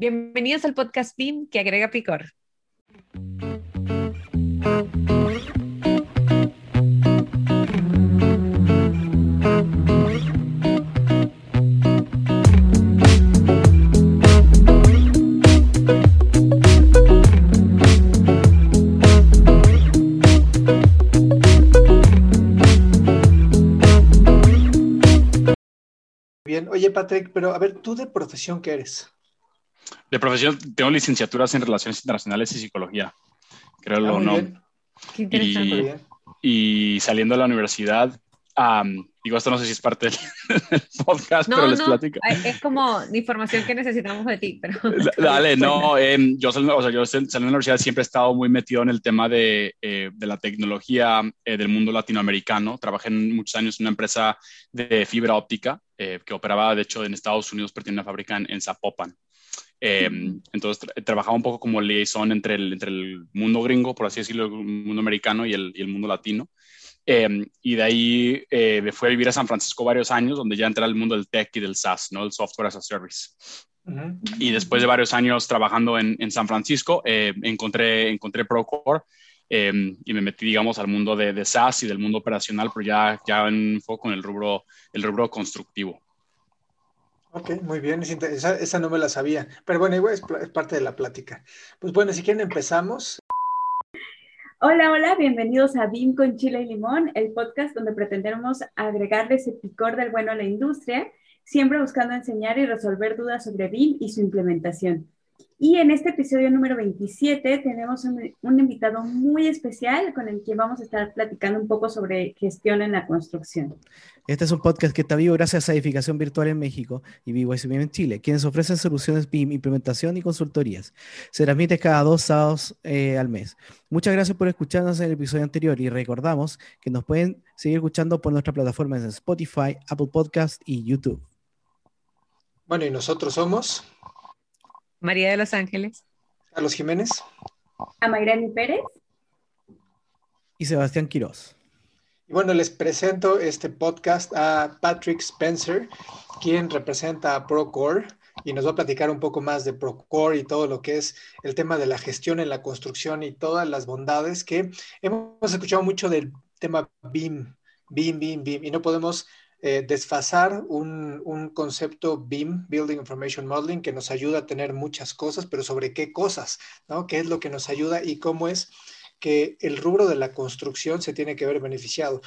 Bienvenidos al podcast BIM que agrega picor. Bien, oye Patrick, pero a ver, ¿tú de profesión qué eres? De profesión tengo licenciaturas en Relaciones Internacionales y Psicología, creo Ah, lo no. bien, Qué Y, interesante. bien. y saliendo de la universidad, am, digo, esto no sé si es parte del, del podcast, pero No, les no, platico. es como información que necesitamos de ti, pero... Dale, no, em, yo, o sea, yo salí de la universidad siempre he estado muy metido en el tema de, eh, de la tecnología eh, del mundo latinoamericano. Trabajé en muchos años en una empresa de fibra óptica eh, que operaba, de hecho, en Estados Unidos, pero tiene una fábrica en, en Zapopan. Em, entonces tra- trabajaba un poco como liaison entre el, entre el mundo gringo, por así decirlo, el mundo americano y el, y el mundo latino. Em, y de ahí eh, me fui a vivir a San Francisco varios años, donde ya entré al mundo del tech y del SaaS, ¿no? El software as a service. Ujú. Y después de varios años trabajando en, en San Francisco, eh, encontré, encontré Procore eh, y me metí, digamos, al mundo de, de SaaS y del mundo operacional, pero ya, ya en foco en el rubro, el rubro constructivo. Ok, muy bien, esa, esa no me la sabía, pero bueno, igual es, es parte de la plática. Pues bueno, si quieren empezamos. Hola, hola, bienvenidos a BIM con Chile y Limón, el podcast donde pretendemos agregarle ese picor del bueno a la industria, siempre buscando enseñar y resolver dudas sobre BIM y su implementación. Y en este episodio número 27 tenemos un, un invitado muy especial con el que vamos a estar platicando un poco sobre gestión en la construcción. Este es un podcast que está vivo gracias a Edificación Virtual en México y BYCBIM en Chile, quienes ofrecen soluciones BIM, implementación y consultorías. Se transmite cada dos sábados eh, al mes. Muchas gracias por escucharnos en el episodio anterior y recordamos que nos pueden seguir escuchando por nuestras plataformas en Spotify, Apple Podcast y YouTube. Bueno, y nosotros somos María de Los Ángeles. Carlos Jiménez. A Mayrani Pérez. Y Sebastián Quirós. Y bueno, les presento este podcast a Patrick Spencer, quien representa a Procore y nos va a platicar un poco más de Procore y todo lo que es el tema de la gestión en la construcción y todas las bondades que hemos escuchado mucho del tema BIM, BIM, BIM, BIM, y no podemos eh, desfasar un, un concepto BIM, Building Information Modeling, que nos ayuda a tener muchas cosas, pero sobre qué cosas, ¿no? ¿Qué es lo que nos ayuda y cómo es que el rubro de la construcción se tiene que ver beneficiado?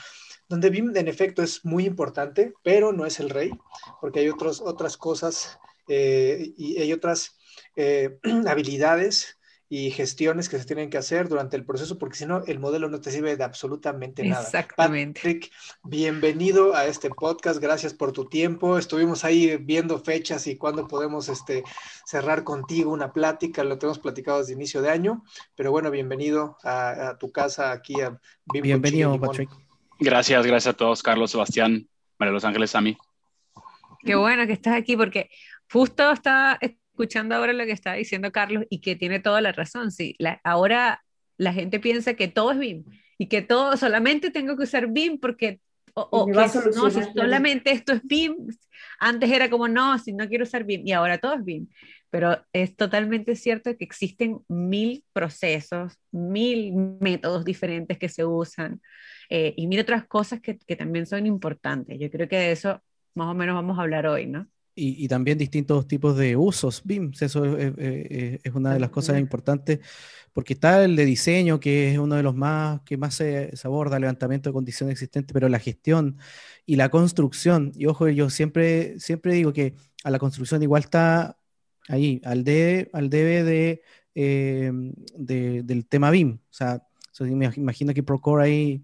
Donde BIM en efecto es muy importante, pero no es el rey, porque hay otros, otras cosas eh, y hay otras eh, habilidades y gestiones que se tienen que hacer durante el proceso, porque si no, el modelo no te sirve de absolutamente nada. Exactamente. Patrick, bienvenido a este podcast, gracias por tu tiempo. Estuvimos ahí viendo fechas y cuándo podemos este, cerrar contigo una plática, lo tenemos platicado desde inicio de año, pero bueno, bienvenido a, a tu casa aquí a Bienvenido, Limón. Patrick. Gracias, gracias a todos, Carlos, Sebastián, María de Los Ángeles, a mí. Qué bueno que estás aquí porque justo estaba escuchando ahora lo que está diciendo Carlos y que tiene toda la razón. Sí, la- ahora la gente piensa que todo es BIM y que todo solamente tengo que usar BIM porque o, o que no, si solamente esto es BIM. Antes era como no, si no quiero usar BIM y ahora todo es BIM. Pero es totalmente cierto que existen mil procesos, mil métodos diferentes que se usan eh, y mil otras cosas que, que también son importantes. Yo creo que de eso más o menos vamos a hablar hoy, ¿no? Y, y también distintos tipos de usos BIM. Eso es, es- es- es una de las cosas importantes, porque está el de diseño, que es uno de los más que más se, se aborda, levantamiento de condiciones existentes, pero la gestión y la construcción, y ojo, yo siempre, siempre digo que a la construcción igual está ahí, al debe, al debe de, eh, de- del tema BIM. O sea, me imagino que Procore ahí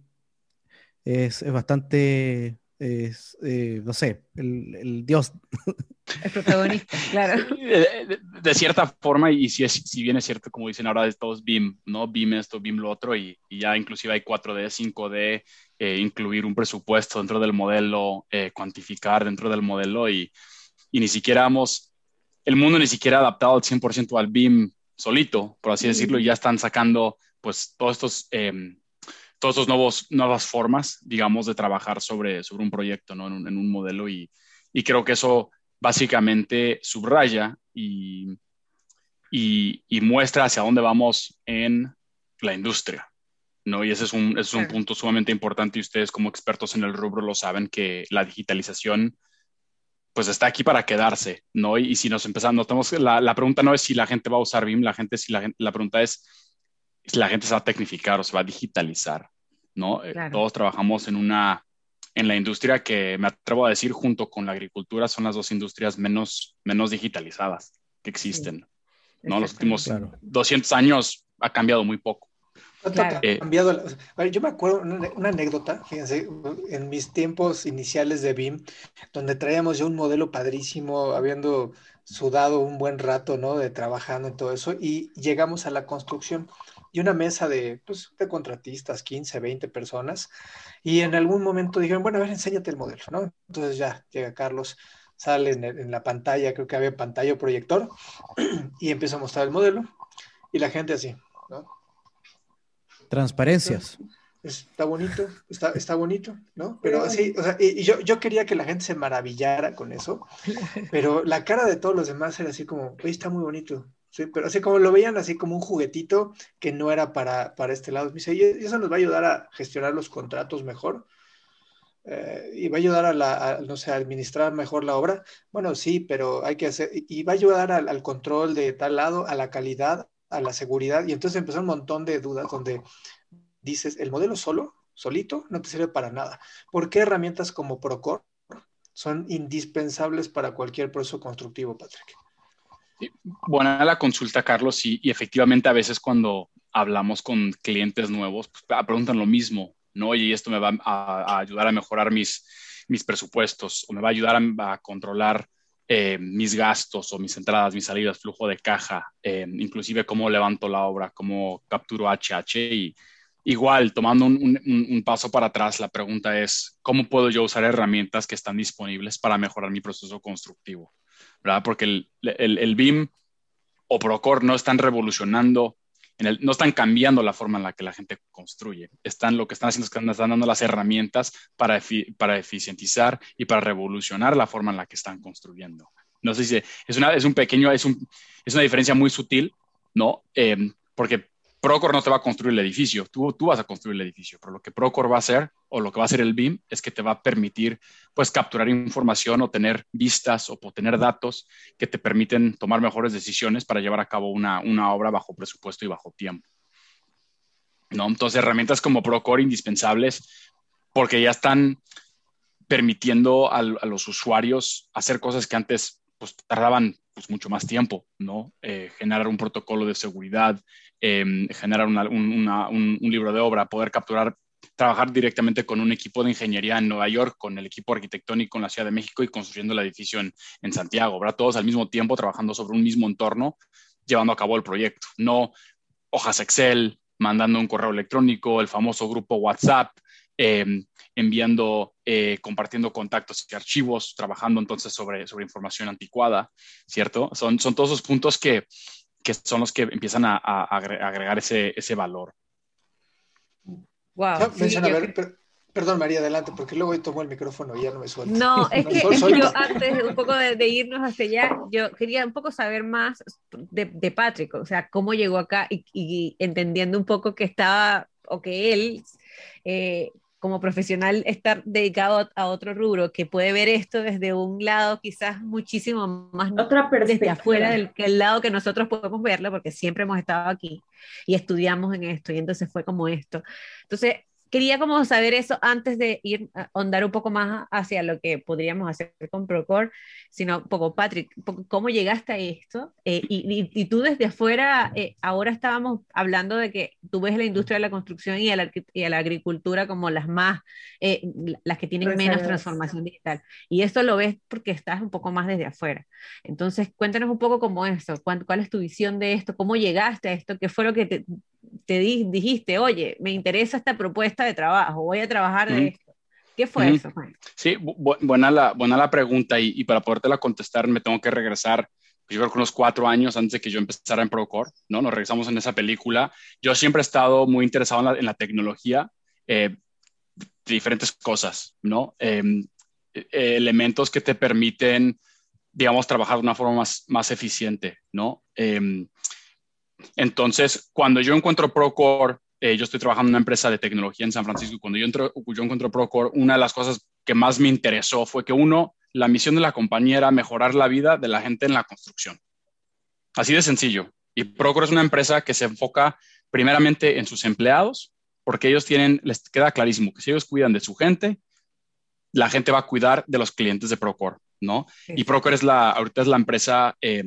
es, es bastante, es, eh, no sé, el, el dios El protagonista, claro. De, de- de cierta forma, y si, es, si bien es cierto, como dicen ahora, de todos BIM, ¿no? BIM esto, BIM lo otro, y, y ya inclusive hay 4D, 5D, eh, incluir un presupuesto dentro del modelo, eh, cuantificar dentro del modelo, y, y ni siquiera hemos, el mundo ni siquiera ha adaptado al 100% al BIM solito, por así decirlo, y ya están sacando pues todos estos... Estos nuevos, nuevas formas, digamos, de trabajar sobre, sobre un proyecto, ¿no? En un, en un modelo y, y creo que eso básicamente subraya y, y, muestra hacia dónde vamos en la industria. ¿no? Y ese es un, es un punto sumamente importante y ustedes como expertos en el rubro lo saben que la digitalización pues está aquí para quedarse, ¿no? Y, si nos empezamos, notamos la, la pregunta no es si la gente va a usar BIM, la gente, si la, la pregunta es la gente se va a tecnificar o se va a digitalizar, ¿no? Eh, todos trabajamos en una, en la industria que me atrevo a decir junto con la agricultura son las dos industrias menos, menos digitalizadas que existen, ¿no? Los últimos 200 años ha cambiado muy poco. Eh, cambiado. yo me acuerdo una, anécdota, fíjense, en mis tiempos iniciales de BIM, donde traíamos ya un modelo padrísimo, habiendo sudado un buen rato, ¿no? De trabajando en todo eso, y llegamos a la construcción y una mesa de, pues, de contratistas, 15, 20 personas, y en algún momento dijeron, bueno, a ver, enséñate el modelo, ¿no? Entonces ya llega Carlos, sale en, en la pantalla, creo que había pantalla o proyector, y empieza a mostrar el modelo, y la gente así, ¿no? Transparencias. Está bonito, está, está bonito, ¿no? Pero así, o sea, y, yo, yo quería que la gente se maravillara con eso, pero la cara de todos los demás era así como, oye, está muy bonito, sí, pero así como lo veían así como un juguetito que no era para, para este lado. Me dice, y eso nos va a ayudar a gestionar los contratos mejor. Eh, y va a ayudar a la, no sé, a administrar mejor la obra. Bueno, sí, pero hay que hacer, y va a ayudar al, al control de tal lado, a la calidad, a la seguridad. Y entonces empezó un montón de dudas donde dices, el modelo solo, solito, no te sirve para nada. ¿Por qué herramientas como Procore son indispensables para cualquier proceso constructivo, Patrick? Buena la consulta, Carlos, y, efectivamente a veces cuando hablamos con clientes nuevos, pues, preguntan lo mismo, ¿no? Y esto me va a, ayudar a mejorar mis, mis presupuestos o me va a ayudar a controlar eh, mis gastos o mis entradas, mis salidas, flujo de caja, eh, inclusive cómo levanto la obra, cómo capturo HH y igual tomando un, paso para atrás, la pregunta es, ¿cómo puedo yo usar herramientas que están disponibles para mejorar mi proceso constructivo? ¿Verdad? Porque el, el, el BIM o Procore no están revolucionando no están cambiando la forma en la que la gente construye. Están, lo que están haciendo es que están dando las herramientas para, para eficientizar y para revolucionar la forma en la que están construyendo. No sé si es, una, es un pequeño, es, un, es una diferencia muy sutil, ¿no? Eh, porque Procore no te va a construir el edificio, tú, tú vas a construir el edificio, pero lo que Procore va a hacer o lo que va a hacer el BIM es que te va a permitir pues capturar información o tener vistas o tener datos que te permiten tomar mejores decisiones para llevar a cabo una, una obra bajo presupuesto y bajo tiempo. ¿No? Entonces, herramientas como Procore indispensables porque ya están permitiendo a, a los usuarios hacer cosas que antes pues, tardaban pues, mucho más tiempo, ¿no? Eh, generar un protocolo de seguridad, em, generar un, libro de obra, poder capturar, trabajar directamente con un equipo de ingeniería en Nueva York, con el equipo arquitectónico en la Ciudad de México y construyendo el edificio en, Santiago, ¿verdad? Todos al mismo tiempo trabajando sobre un mismo entorno, llevando a cabo el proyecto, no hojas Excel, mandando un correo electrónico, el famoso grupo WhatsApp, em, enviando, eh, compartiendo contactos y archivos, trabajando entonces sobre, sobre información anticuada, ¿cierto? Son, son todos esos puntos que, que son los que empiezan a, agregar ese, ese valor. Wow. perdón, María, adelante, porque luego tomo el micrófono y ya no me suelto. No, es que yo antes un poco de, irnos hacia allá, yo quería un poco saber más de, de Patrick, o sea, cómo llegó acá y, y, entendiendo un poco que estaba, o que él eh, como profesional estar dedicado a otro rubro que puede ver esto desde un lado quizás muchísimo más Otra desde afuera del que el lado que nosotros podemos verlo porque siempre hemos estado aquí y estudiamos en esto y entonces fue como esto. Entonces, quería como saber eso antes de ir a ahondar un poco más hacia lo que podríamos hacer con Procore, sino un poco, Patrick, ¿cómo llegaste a esto? Eh, y, y, tú desde afuera, eh, ahora estábamos hablando de que tú ves la industria de la construcción y a la, y a la agricultura como las más, eh, las que tienen menos transformación digital. Y esto lo ves porque estás un poco más desde afuera. Entonces, cuéntanos un poco cómo eso, cuál, cuál es tu visión de esto, cómo llegaste a esto, qué fue lo que te, te dijiste, oye, me interesa esta propuesta de trabajo, voy a trabajar de esto. ¿Qué fue eso, Sí, buena, la, buena la pregunta y, y para podértela contestar me tengo que regresar pues, yo creo que unos cuatro años antes de que yo empezara en Procore, ¿no? Nos regresamos en esa película. Yo siempre he estado muy interesado en la, tecnología, eh, de diferentes cosas, ¿no? Em, e, elementos que te permiten, digamos, trabajar de una forma más, más eficiente, ¿no? Em, entonces, cuando yo encuentro Procore, eh, yo estoy trabajando en una empresa de tecnología en San Francisco, cuando yo, entro, yo encuentro Procore, una de las cosas que más me interesó fue que uno, la misión de la compañía era mejorar la vida de la gente en la construcción. Así de sencillo. Y Procore es una empresa que se enfoca primeramente en sus empleados, porque ellos tienen, les queda clarísimo que si ellos cuidan de su gente, la gente va a cuidar de los clientes de Procore, ¿no? Y Procore es la, ahorita es la empresa eh,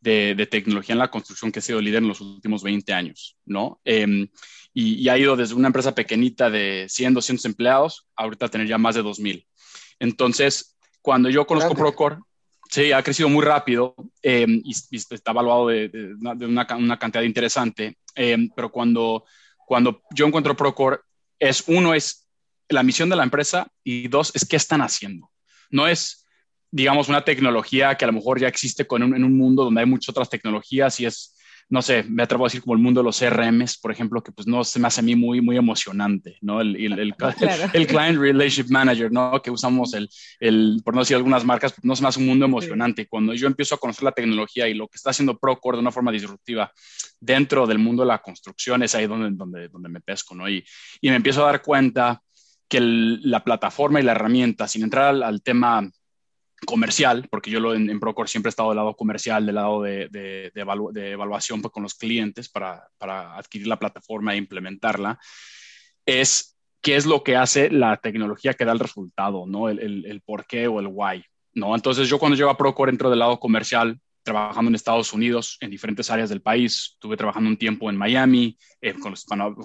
de, tecnología en la construcción que ha sido líder en los últimos 20 años, ¿no? Em, y, ha ido desde una empresa pequeñita de 100, 200 empleados, ahorita a tener ya más de 2000. Entonces, cuando yo conozco Procore, sí, ha crecido muy rápido em, y, está evaluado de, una, una, cantidad interesante, em, pero cuando, cuando yo encuentro Procore, es uno, es la misión de la empresa y dos, es qué están haciendo. No es digamos, una tecnología que a lo mejor ya existe con en un mundo donde hay muchas otras tecnologías y es, no sé, me atrevo a decir como el mundo de los CRMs, por ejemplo, que pues no se me hace a mí muy, muy emocionante, ¿no? El, el, el, el Client Relationship Manager, ¿no? Que usamos el, el, por no decir algunas marcas, no se me hace un mundo emocionante. Cuando yo empiezo a conocer la tecnología y lo que está haciendo Procore de una forma disruptiva dentro del mundo de la construcción, es ahí donde, donde, donde me pesco, ¿no? Y, y me empiezo a dar cuenta que la plataforma y la herramienta, sin entrar al, al tema comercial, porque yo lo, en, en, Procore siempre he estado del lado comercial, del lado de, de, de, evaluación pues, con los clientes para, para, adquirir la plataforma e implementarla, es qué es lo que hace la tecnología que da el resultado, ¿no? El, el, el por qué o el why, ¿no? Entonces yo cuando llego a Procore entro del lado comercial, trabajando en Estados Unidos, en diferentes áreas del país. Estuve trabajando un tiempo en Miami, eh, con,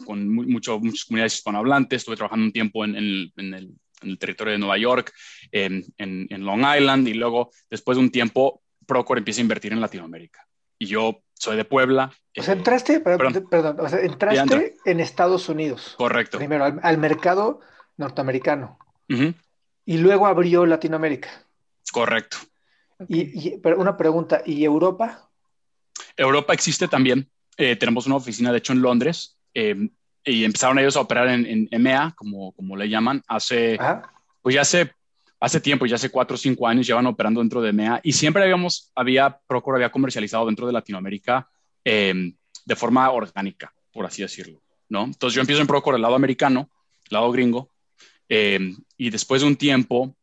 con mucho, muchas comunidades hispanohablantes. Estuve trabajando un tiempo en, en, en el en el territorio de Nueva York, en, en, Long Island, y luego, después de un tiempo, Procore empieza a invertir en Latinoamérica. Y yo soy de Puebla. O sea, entraste, perdón, perdón o sea, entraste en Estados Unidos. Correcto. Primero, al, mercado norteamericano. Y luego abrió Latinoamérica. Correcto. Y, pero una pregunta, ¿y Europa? Europa existe también. Eh, tenemos una oficina, de hecho, en Londres. Eh, y empezaron ellos a operar en, en EMEA, como, como le llaman, hace, pues ya hace, hace tiempo, ya hace cuatro o cinco años llevan operando dentro de EMEA y siempre habíamos, había, Procore había comercializado dentro de Latinoamérica em, de forma orgánica, por así decirlo, ¿no? Entonces yo empiezo en Procore el lado americano, el lado gringo, em, y después de un tiempo,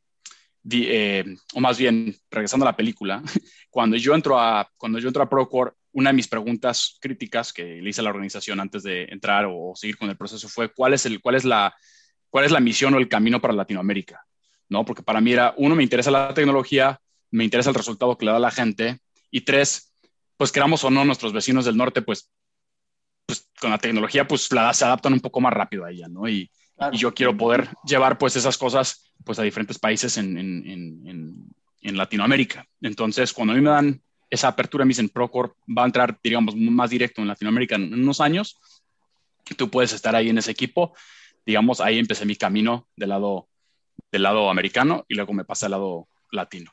em, o más bien, regresando a la película, cuando yo entro a, cuando yo entro a Procore, una de mis preguntas críticas que le hice a la organización antes de entrar o, seguir con el proceso fue cuál es, el, cuál, es la, cuál es la misión o el camino para Latinoamérica, ¿no? Porque para mí era, uno, me interesa la tecnología, me interesa el resultado que le da la gente, y tres, pues queramos o no, nuestros vecinos del norte, pues, pues con la tecnología, pues la, se adaptan un poco más rápido a ella, ¿no? Y, y yo quiero poder llevar, pues, esas cosas, pues, a diferentes países en, en, en, en Latinoamérica. Entonces, cuando a mí me dan esa apertura en Procore va a entrar, digamos, más directo en Latinoamérica en unos años. Tú puedes estar ahí en ese equipo. Digamos, ahí empecé mi camino del lado, del lado americano y luego me pasé al lado latino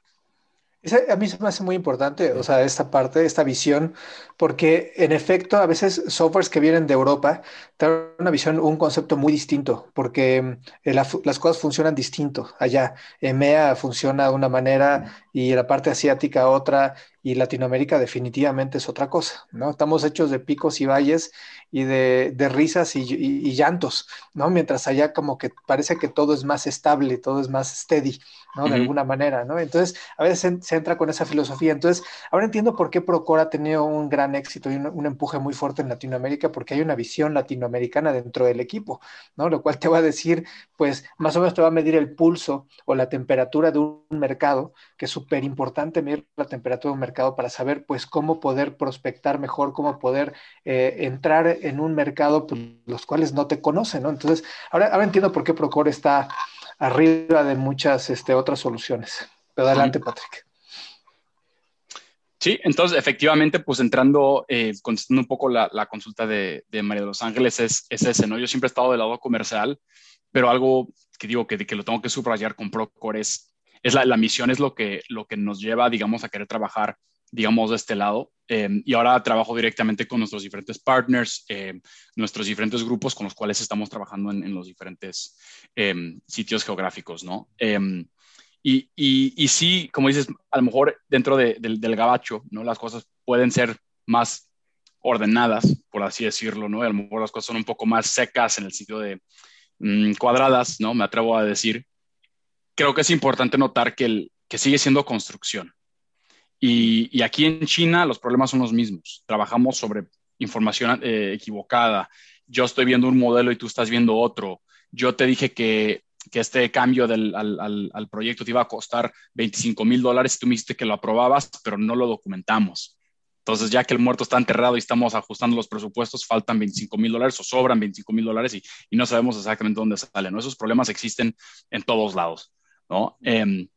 a mí se me hace muy importante, o sea, esta parte, esta visión, porque en efecto, a veces softwares que vienen de Europa tienen una visión, un concepto muy distinto, porque eh, las cosas funcionan distinto allá. EMEA funciona de una manera y la parte asiática otra, y Latinoamérica definitivamente es otra cosa, ¿no? Estamos hechos de picos y valles y de, de risas y, y, llantos, ¿no? Mientras allá como que parece que todo es más estable, todo es más steady, ¿no? De alguna manera, ¿no? Entonces, a veces se, entra con esa filosofía. Entonces, ahora entiendo por qué Procora ha tenido un gran éxito y un, un, empuje muy fuerte en Latinoamérica, porque hay una visión latinoamericana dentro del equipo, ¿no? Lo cual te va a decir, pues, más o menos te va a medir el pulso o la temperatura de un mercado, que es súper importante medir la temperatura de un mercado para saber pues cómo poder prospectar mejor, cómo poder eh, entrar en un mercado pues, los cuales no te conocen, ¿no? Entonces, ahora, ahora entiendo por qué Procore está arriba de muchas este, otras soluciones. Pero adelante, Patrick. Sí, entonces efectivamente, pues entrando, eh, contestando un poco la, la consulta de, de, María de los Ángeles, es, es, ese, ¿no? Yo siempre he estado del lado comercial, pero algo que digo que, que lo tengo que subrayar con Procore es es la, la, misión es lo que, lo que nos lleva, digamos, a querer trabajar, digamos, de este lado. Eh, y ahora trabajo directamente con nuestros diferentes partners, eh, nuestros diferentes grupos con los cuales estamos trabajando en, en los diferentes eh, sitios geográficos, ¿no? Y, y, y, sí, como dices, a lo mejor dentro de, del, del gabacho, ¿no? Las cosas pueden ser más ordenadas, por así decirlo, ¿no? a lo mejor las cosas son un poco más secas en el sitio de mm, cuadradas, ¿no? Me atrevo a decir. Creo que es importante notar que, el, que sigue siendo construcción. Y, aquí en China los problemas son los mismos. Trabajamos sobre información eh, equivocada. Yo estoy viendo un modelo y tú estás viendo otro. Yo te dije que, que este cambio del, al, al, proyecto te iba a costar 25 mil dólares y tú me dijiste que lo aprobabas, pero no lo documentamos. Entonces, ya que el muerto está enterrado y estamos ajustando los presupuestos, faltan 25 mil dólares o sobran 25 mil dólares y, y, no sabemos exactamente dónde salen. ¿no? Esos problemas existen en todos lados. ¿No? Em,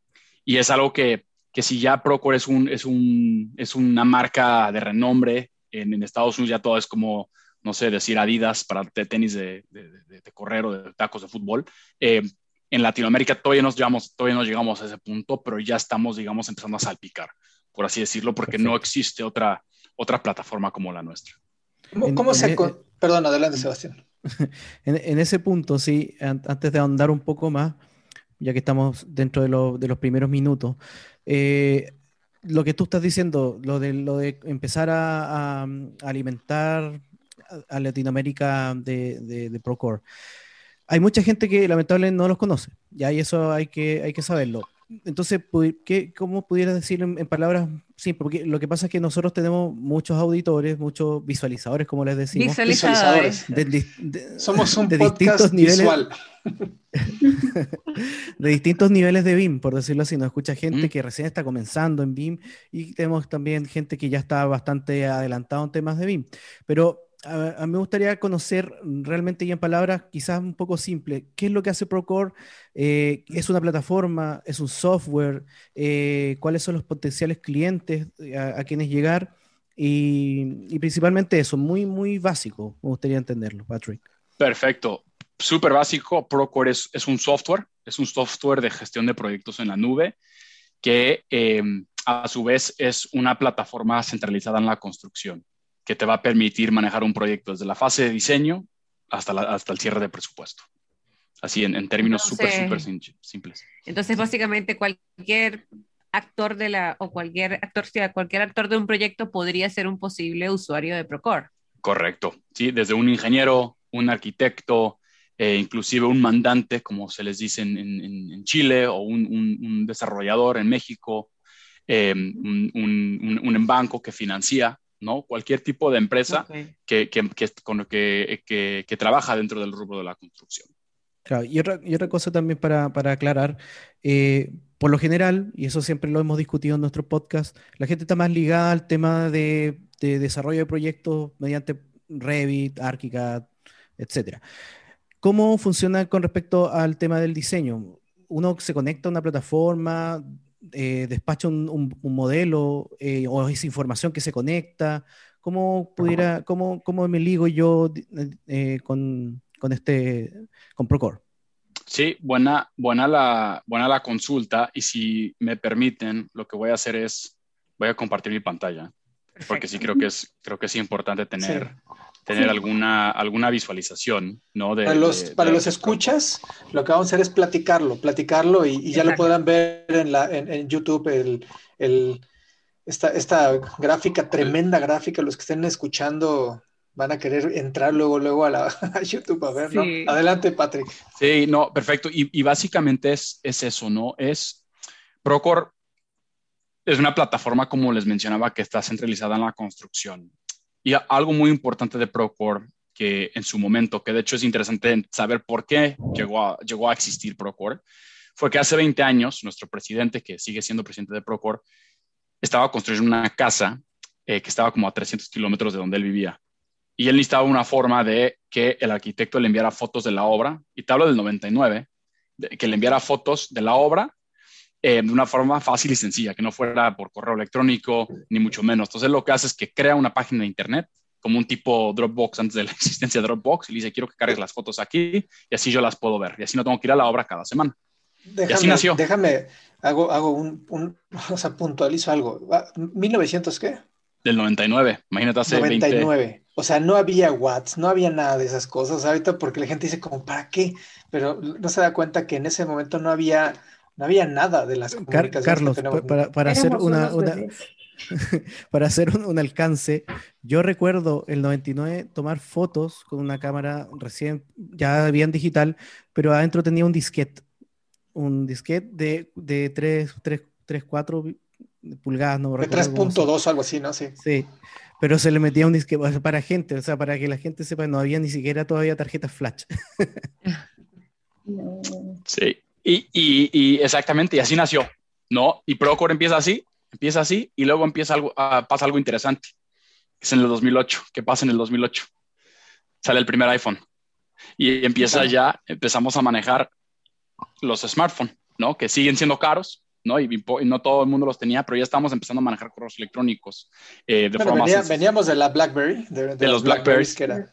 y es algo que, que si ya Procore es, un, es, un, es una marca de renombre en, en, Estados Unidos, ya todo es como, no sé, decir Adidas para tenis de, de, de, de correr o de tacos de fútbol. Eh, en Latinoamérica todavía, nos llegamos, todavía no llegamos a ese punto, pero ya estamos, digamos, empezando a salpicar, por así decirlo, porque Perfecto. no existe otra, otra plataforma como la nuestra. ¿Cómo, cómo se... Perdón, adelante, Sebastián. En, en, ese punto, sí, antes de ahondar un poco más, ya que estamos dentro de, lo, de los primeros minutos, eh, lo que tú estás diciendo, lo de, lo de empezar a, a alimentar a Latinoamérica de, de, de, Procore, hay mucha gente que lamentablemente no los conoce, ya y eso hay que, hay que saberlo. Entonces, ¿qué, ¿cómo pudieras decir en, en, palabras simples? Porque lo que pasa es que nosotros tenemos muchos auditores, muchos visualizadores, como les decimos. Visualizadores. De, de, de, Somos un podcast distintos niveles, visual. de distintos niveles de BIM, por decirlo así. Nos escucha gente mm. que recién está comenzando en BIM y tenemos también gente que ya está bastante adelantado en temas de BIM. Pero me gustaría conocer realmente y en palabras quizás un poco simple, ¿qué es lo que hace Procore? Eh, ¿Es una plataforma? ¿Es un software? Eh, ¿Cuáles son los potenciales clientes a, a quienes llegar? Y, principalmente eso, muy, muy básico, me gustaría entenderlo, Patrick. Perfecto. Súper básico, Procore es, un software, es un software de gestión de proyectos en la nube que eh, a su vez es una plataforma centralizada en la construcción que te va a permitir manejar un proyecto desde la fase de diseño hasta, la, hasta el cierre de presupuesto. Así en, en términos súper, súper simples. Entonces, básicamente cualquier actor de la, o cualquier actor, sea, cualquier actor de un proyecto podría ser un posible usuario de Procore. Correcto, sí, desde un ingeniero, un arquitecto, eh, inclusive un mandante, como se les dice en, en, en Chile, o un, un, un, desarrollador en México, eh, un, un, banco que financia ¿no? Cualquier tipo de empresa okay. que, que, que, con, que, que, que, trabaja dentro del rubro de la construcción. Claro, y otra, y otra cosa también para, para aclarar, eh, por lo general, y eso siempre lo hemos discutido en nuestro podcast, la gente está más ligada al tema de, de desarrollo de proyectos mediante Revit, ArchiCAD, etc. ¿Cómo funciona con respecto al tema del diseño? Uno se conecta a una plataforma, eh, despacha un, un, un modelo eh, o esa información que se conecta? ¿Cómo, pudiera, cómo, cómo me ligo yo eh, con, con, este, con Procore? Sí, buena, buena, la, buena la consulta y si me permiten, lo que voy a hacer es, voy a compartir mi pantalla, Perfecto. porque sí creo que es, creo que es importante tener... Sí tener sí. alguna, alguna visualización, ¿no? De, para los, de, para de los escuchas, lo que vamos a hacer es platicarlo, platicarlo y, y ya lo podrán ver en, la, en, en YouTube, el, el, esta, esta gráfica, tremenda gráfica, los que estén escuchando van a querer entrar luego, luego a, la, a YouTube a ver. Adelante, Patrick. Sí, no, perfecto. Y, y básicamente es, es eso, ¿no? Es Procore es una plataforma, como les mencionaba, que está centralizada en la construcción. Y algo muy importante de Procore, que en su momento, que de hecho es interesante saber por qué llegó a, llegó a existir Procore, fue que hace 20 años nuestro presidente, que sigue siendo presidente de Procore, estaba construyendo una casa eh, que estaba como a 300 kilómetros de donde él vivía. Y él necesitaba una forma de que el arquitecto le enviara fotos de la obra, y te hablo del 99, de, que le enviara fotos de la obra eh, de una forma fácil y sencilla, que no fuera por correo electrónico, ni mucho menos. Entonces lo que hace es que crea una página de internet, como un tipo Dropbox antes de la existencia de Dropbox, y le dice, quiero que cargues las fotos aquí, y así yo las puedo ver, y así no tengo que ir a la obra cada semana. Déjame, y así nació. Déjame, hago, hago un, un, o sea, puntualizo algo. ¿1900 qué? Del 99, imagínate hace 99. 20... O sea, no había Watts, no había nada de esas cosas. Ahorita porque la gente dice como, ¿para qué? Pero no se da cuenta que en ese momento no había no había nada de las comunicaciones Carlos, que para, para hacer una, una, para hacer un, alcance. Yo recuerdo el 99 tomar fotos con una cámara recién, ya bien digital, pero adentro tenía un disquete, un disquete de, de 3, 3, 3 4 pulgadas, no De 3.2 algo así, ¿no? Sí. Sí, pero se le metía un disquete para gente, o sea, para que la gente sepa, no había ni siquiera todavía tarjetas flash. Sí, y, y, exactamente, y así nació, ¿no? Y Procore empieza así, empieza así, y luego empieza algo, ah, pasa algo interesante. Es en el 2008. ¿Qué pasa en el 2008? Sale el primer iPhone. Y empieza ya, empezamos a manejar los smartphones, ¿no? Que siguen siendo caros, ¿no? Y, no todo el mundo los tenía, pero ya estamos empezando a manejar correos electrónicos eh, de forma Veníamos de la BlackBerry, de, los Blackberries. Que era.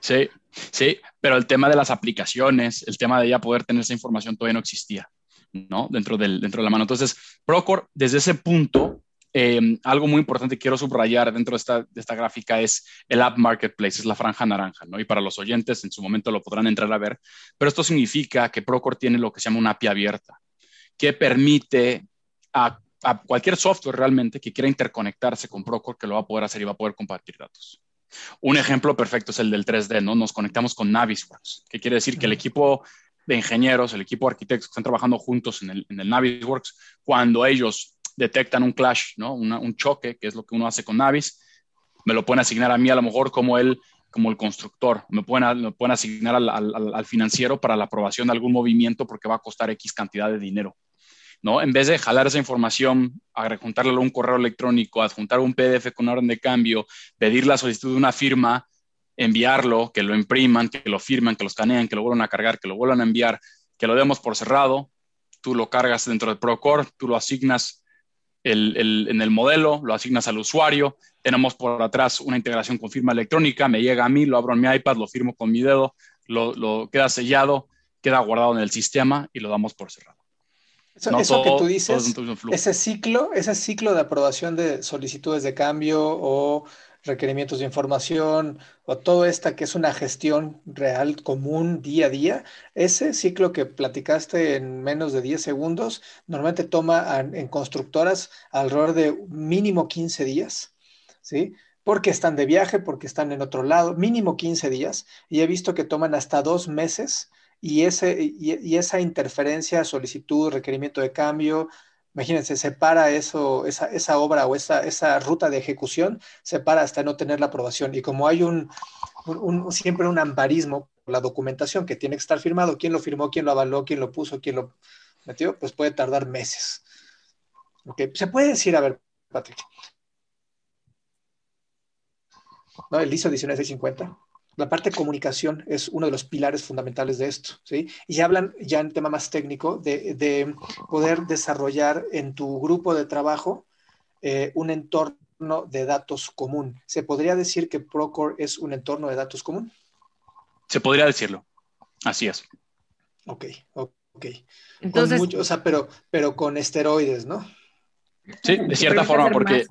Sí, sí, pero el tema de las aplicaciones, el tema de ya poder tener esa información todavía no existía, ¿no? Dentro, del, dentro de la mano. Entonces, Procore, desde ese punto, eh, algo muy importante que quiero subrayar dentro de esta, de esta, gráfica es el App Marketplace, es la franja naranja, ¿no? Y para los oyentes en su momento lo podrán entrar a ver, pero esto significa que Procore tiene lo que se llama una API abierta que permite a, cualquier software realmente que quiera interconectarse con Procore que lo va a poder hacer y va a poder compartir datos. Un ejemplo perfecto es el del 3D, ¿no? Nos conectamos con Navisworks, que quiere decir que el equipo de ingenieros, el equipo de arquitectos que están trabajando juntos en el, en Navisworks, cuando ellos detectan un clash, ¿no? un choque, que es lo que uno hace con Navis, me lo pueden asignar a mí a lo mejor como el, como el constructor, me pueden, me pueden asignar al, al, financiero para la aprobación de algún movimiento porque va a costar X cantidad de dinero. ¿No? En vez de jalar esa información, adjuntarle a un correo electrónico, adjuntar un PDF con orden de cambio, pedir la solicitud de una firma, enviarlo, que lo impriman, que lo firman, que lo escanean, que lo vuelvan a cargar, que lo vuelvan a enviar, que lo demos por cerrado, tú lo cargas dentro del Procore, tú lo asignas en el modelo, lo asignas al usuario, tenemos por atrás una integración con firma electrónica, me llega a mí, lo abro en mi iPad, lo firmo con mi dedo, lo queda sellado, queda guardado en el sistema y lo damos por cerrado. Eso, que tú dices, ese ciclo, ese ciclo de aprobación de solicitudes de cambio o requerimientos de información o todo esta que es una gestión real común día a día, ese ciclo que platicaste en menos de 10 segundos normalmente toma en constructoras alrededor de mínimo 15 días, ¿sí? Porque están de viaje, porque están en otro lado, mínimo 15 días, y he visto que toman hasta dos meses y, ese, y, esa interferencia, solicitud, requerimiento de cambio, imagínense, separa eso, esa, esa obra o esa, esa ruta de ejecución, separa hasta no tener la aprobación. Y como hay un, un, siempre un amparismo, la documentación que tiene que estar firmado, quién lo firmó, quién lo avaló, quién lo puso, quién lo metió, pues puede tardar meses. Okay. Se puede decir, a ver, Patrick. ¿No? El ISO 19650 la parte de comunicación es uno de los pilares fundamentales de esto, ¿sí? Y ya hablan ya en tema más técnico de, poder desarrollar en tu grupo de trabajo eh, un entorno de datos común. ¿Se podría decir que Procore es un entorno de datos común? Se podría decirlo. Así es. Ok, ok. Entonces, o sea, pero, pero con esteroides, ¿no? Sí, de cierta forma, porque,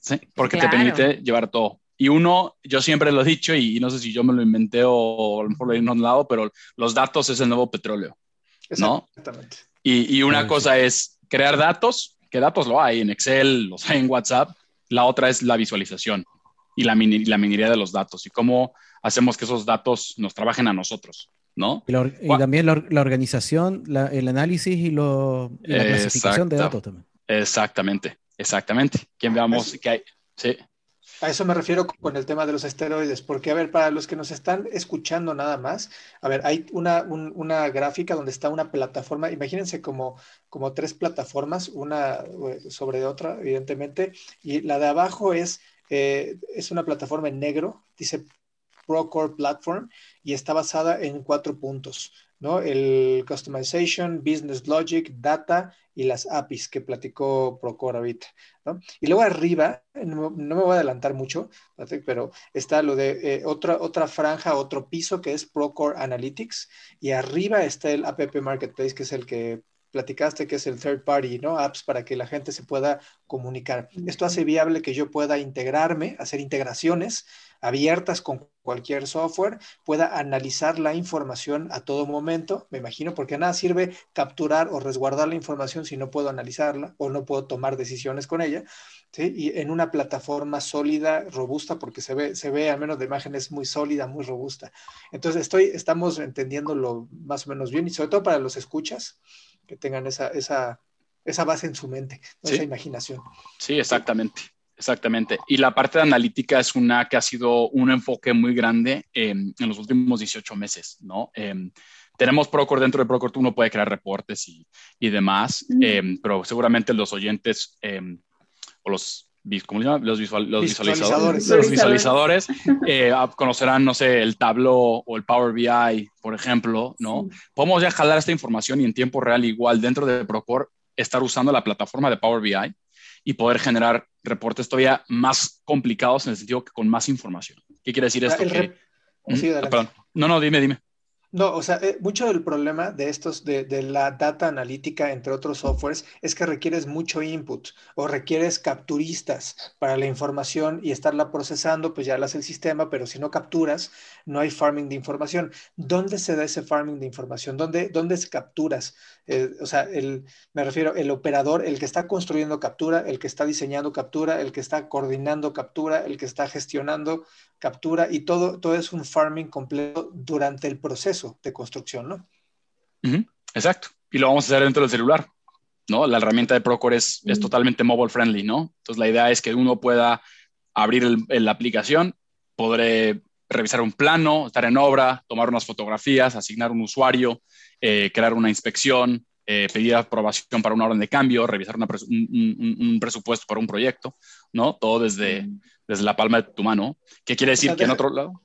sí, porque te permite llevar todo. Y uno, yo siempre lo he dicho y, no sé si yo me lo inventé o, a lo mejor lo he un lado, pero los datos es el nuevo petróleo. ¿no? Exactamente. Y, y una cosa es crear datos, que datos lo hay en Excel, los hay en WhatsApp. La otra es la visualización y la, la minería de los datos y cómo hacemos que esos datos nos trabajen a nosotros. ¿no? Y, también la, organización, el análisis y, lo, la clasificación de datos también. Exactamente, exactamente. ¿Quién veamos que hay? Sí. A eso me refiero con el tema de los esteroides, porque, a ver, para los que nos están escuchando nada más, a ver, hay una, una gráfica donde está una plataforma, imagínense como, como tres plataformas, una eh, sobre otra, evidentemente, y la de abajo es, eh, es una plataforma en negro, dice Procore Platform, y está basada en cuatro puntos. ¿No? El Customization, Business Logic, Data y las APIs que platicó Procore ahorita, ¿no? Y luego arriba, no, me voy a adelantar mucho, pero está lo de eh, otra, otra franja, otro piso que es Procore Analytics y arriba está el App Marketplace que es el que platicaste que es el third party, ¿no? Apps para que la gente se pueda comunicar. Esto hace viable que yo pueda integrarme, hacer integraciones abiertas con cualquier software, pueda analizar la información a todo momento, me imagino, porque nada sirve capturar o resguardar la información si no puedo analizarla o no puedo tomar decisiones con ella, ¿sí? Y en una plataforma sólida, robusta, porque se ve, se ve al menos de imágenes muy sólida, muy robusta. Entonces, estoy, estamos entendiéndolo más o menos bien y sobre todo para los escuchas que tengan esa, esa, esa base en su mente, esa imaginación. Sí, exactamente. Exactamente. Y la parte de analítica es una que ha sido un enfoque muy grande en los últimos 18 meses, ¿no? Em, tenemos Procore dentro de Procore, tú uno puede crear reportes y, y demás, em, pero seguramente los oyentes em, o los, ¿cómo se llama? los, los visualizadores, los visualizadores eh, conocerán, no sé, el Tableau o el Power BI, por ejemplo, ¿no? Podemos ya jalar esta información y en tiempo real igual dentro de Procore estar usando la plataforma de Power BI y poder generar reportes todavía más complicados en el sentido que con más información. ¿Qué quiere decir esto? ¿Mm? no, no, dime, dime. No, o sea, eh, mucho del problema de estos, de, de, la data analítica, entre otros softwares, es que requieres mucho input o requieres capturistas para la información y estarla procesando, pues ya la hace el sistema, pero si no capturas, no hay farming de información. ¿Dónde se da ese farming de información? ¿Dónde, dónde se capturas? Eh, o sea, el, me refiero, el operador, el que está construyendo captura, el que está diseñando captura, el que está coordinando captura, el que está gestionando captura y todo, todo es un farming completo durante el proceso de construcción, ¿no? Exacto. Y lo vamos a hacer dentro del celular, ¿no? La herramienta de Procore es, es totalmente mobile friendly, ¿no? Entonces la idea es que uno pueda abrir la aplicación, podré revisar un plano, estar en obra, tomar unas fotografías, asignar un usuario, eh, crear una inspección, eh, pedir aprobación para una orden de cambio, revisar un, presupuesto para un proyecto, ¿no? Todo desde, desde la palma de tu mano. ¿Qué quiere decir que en otro lado?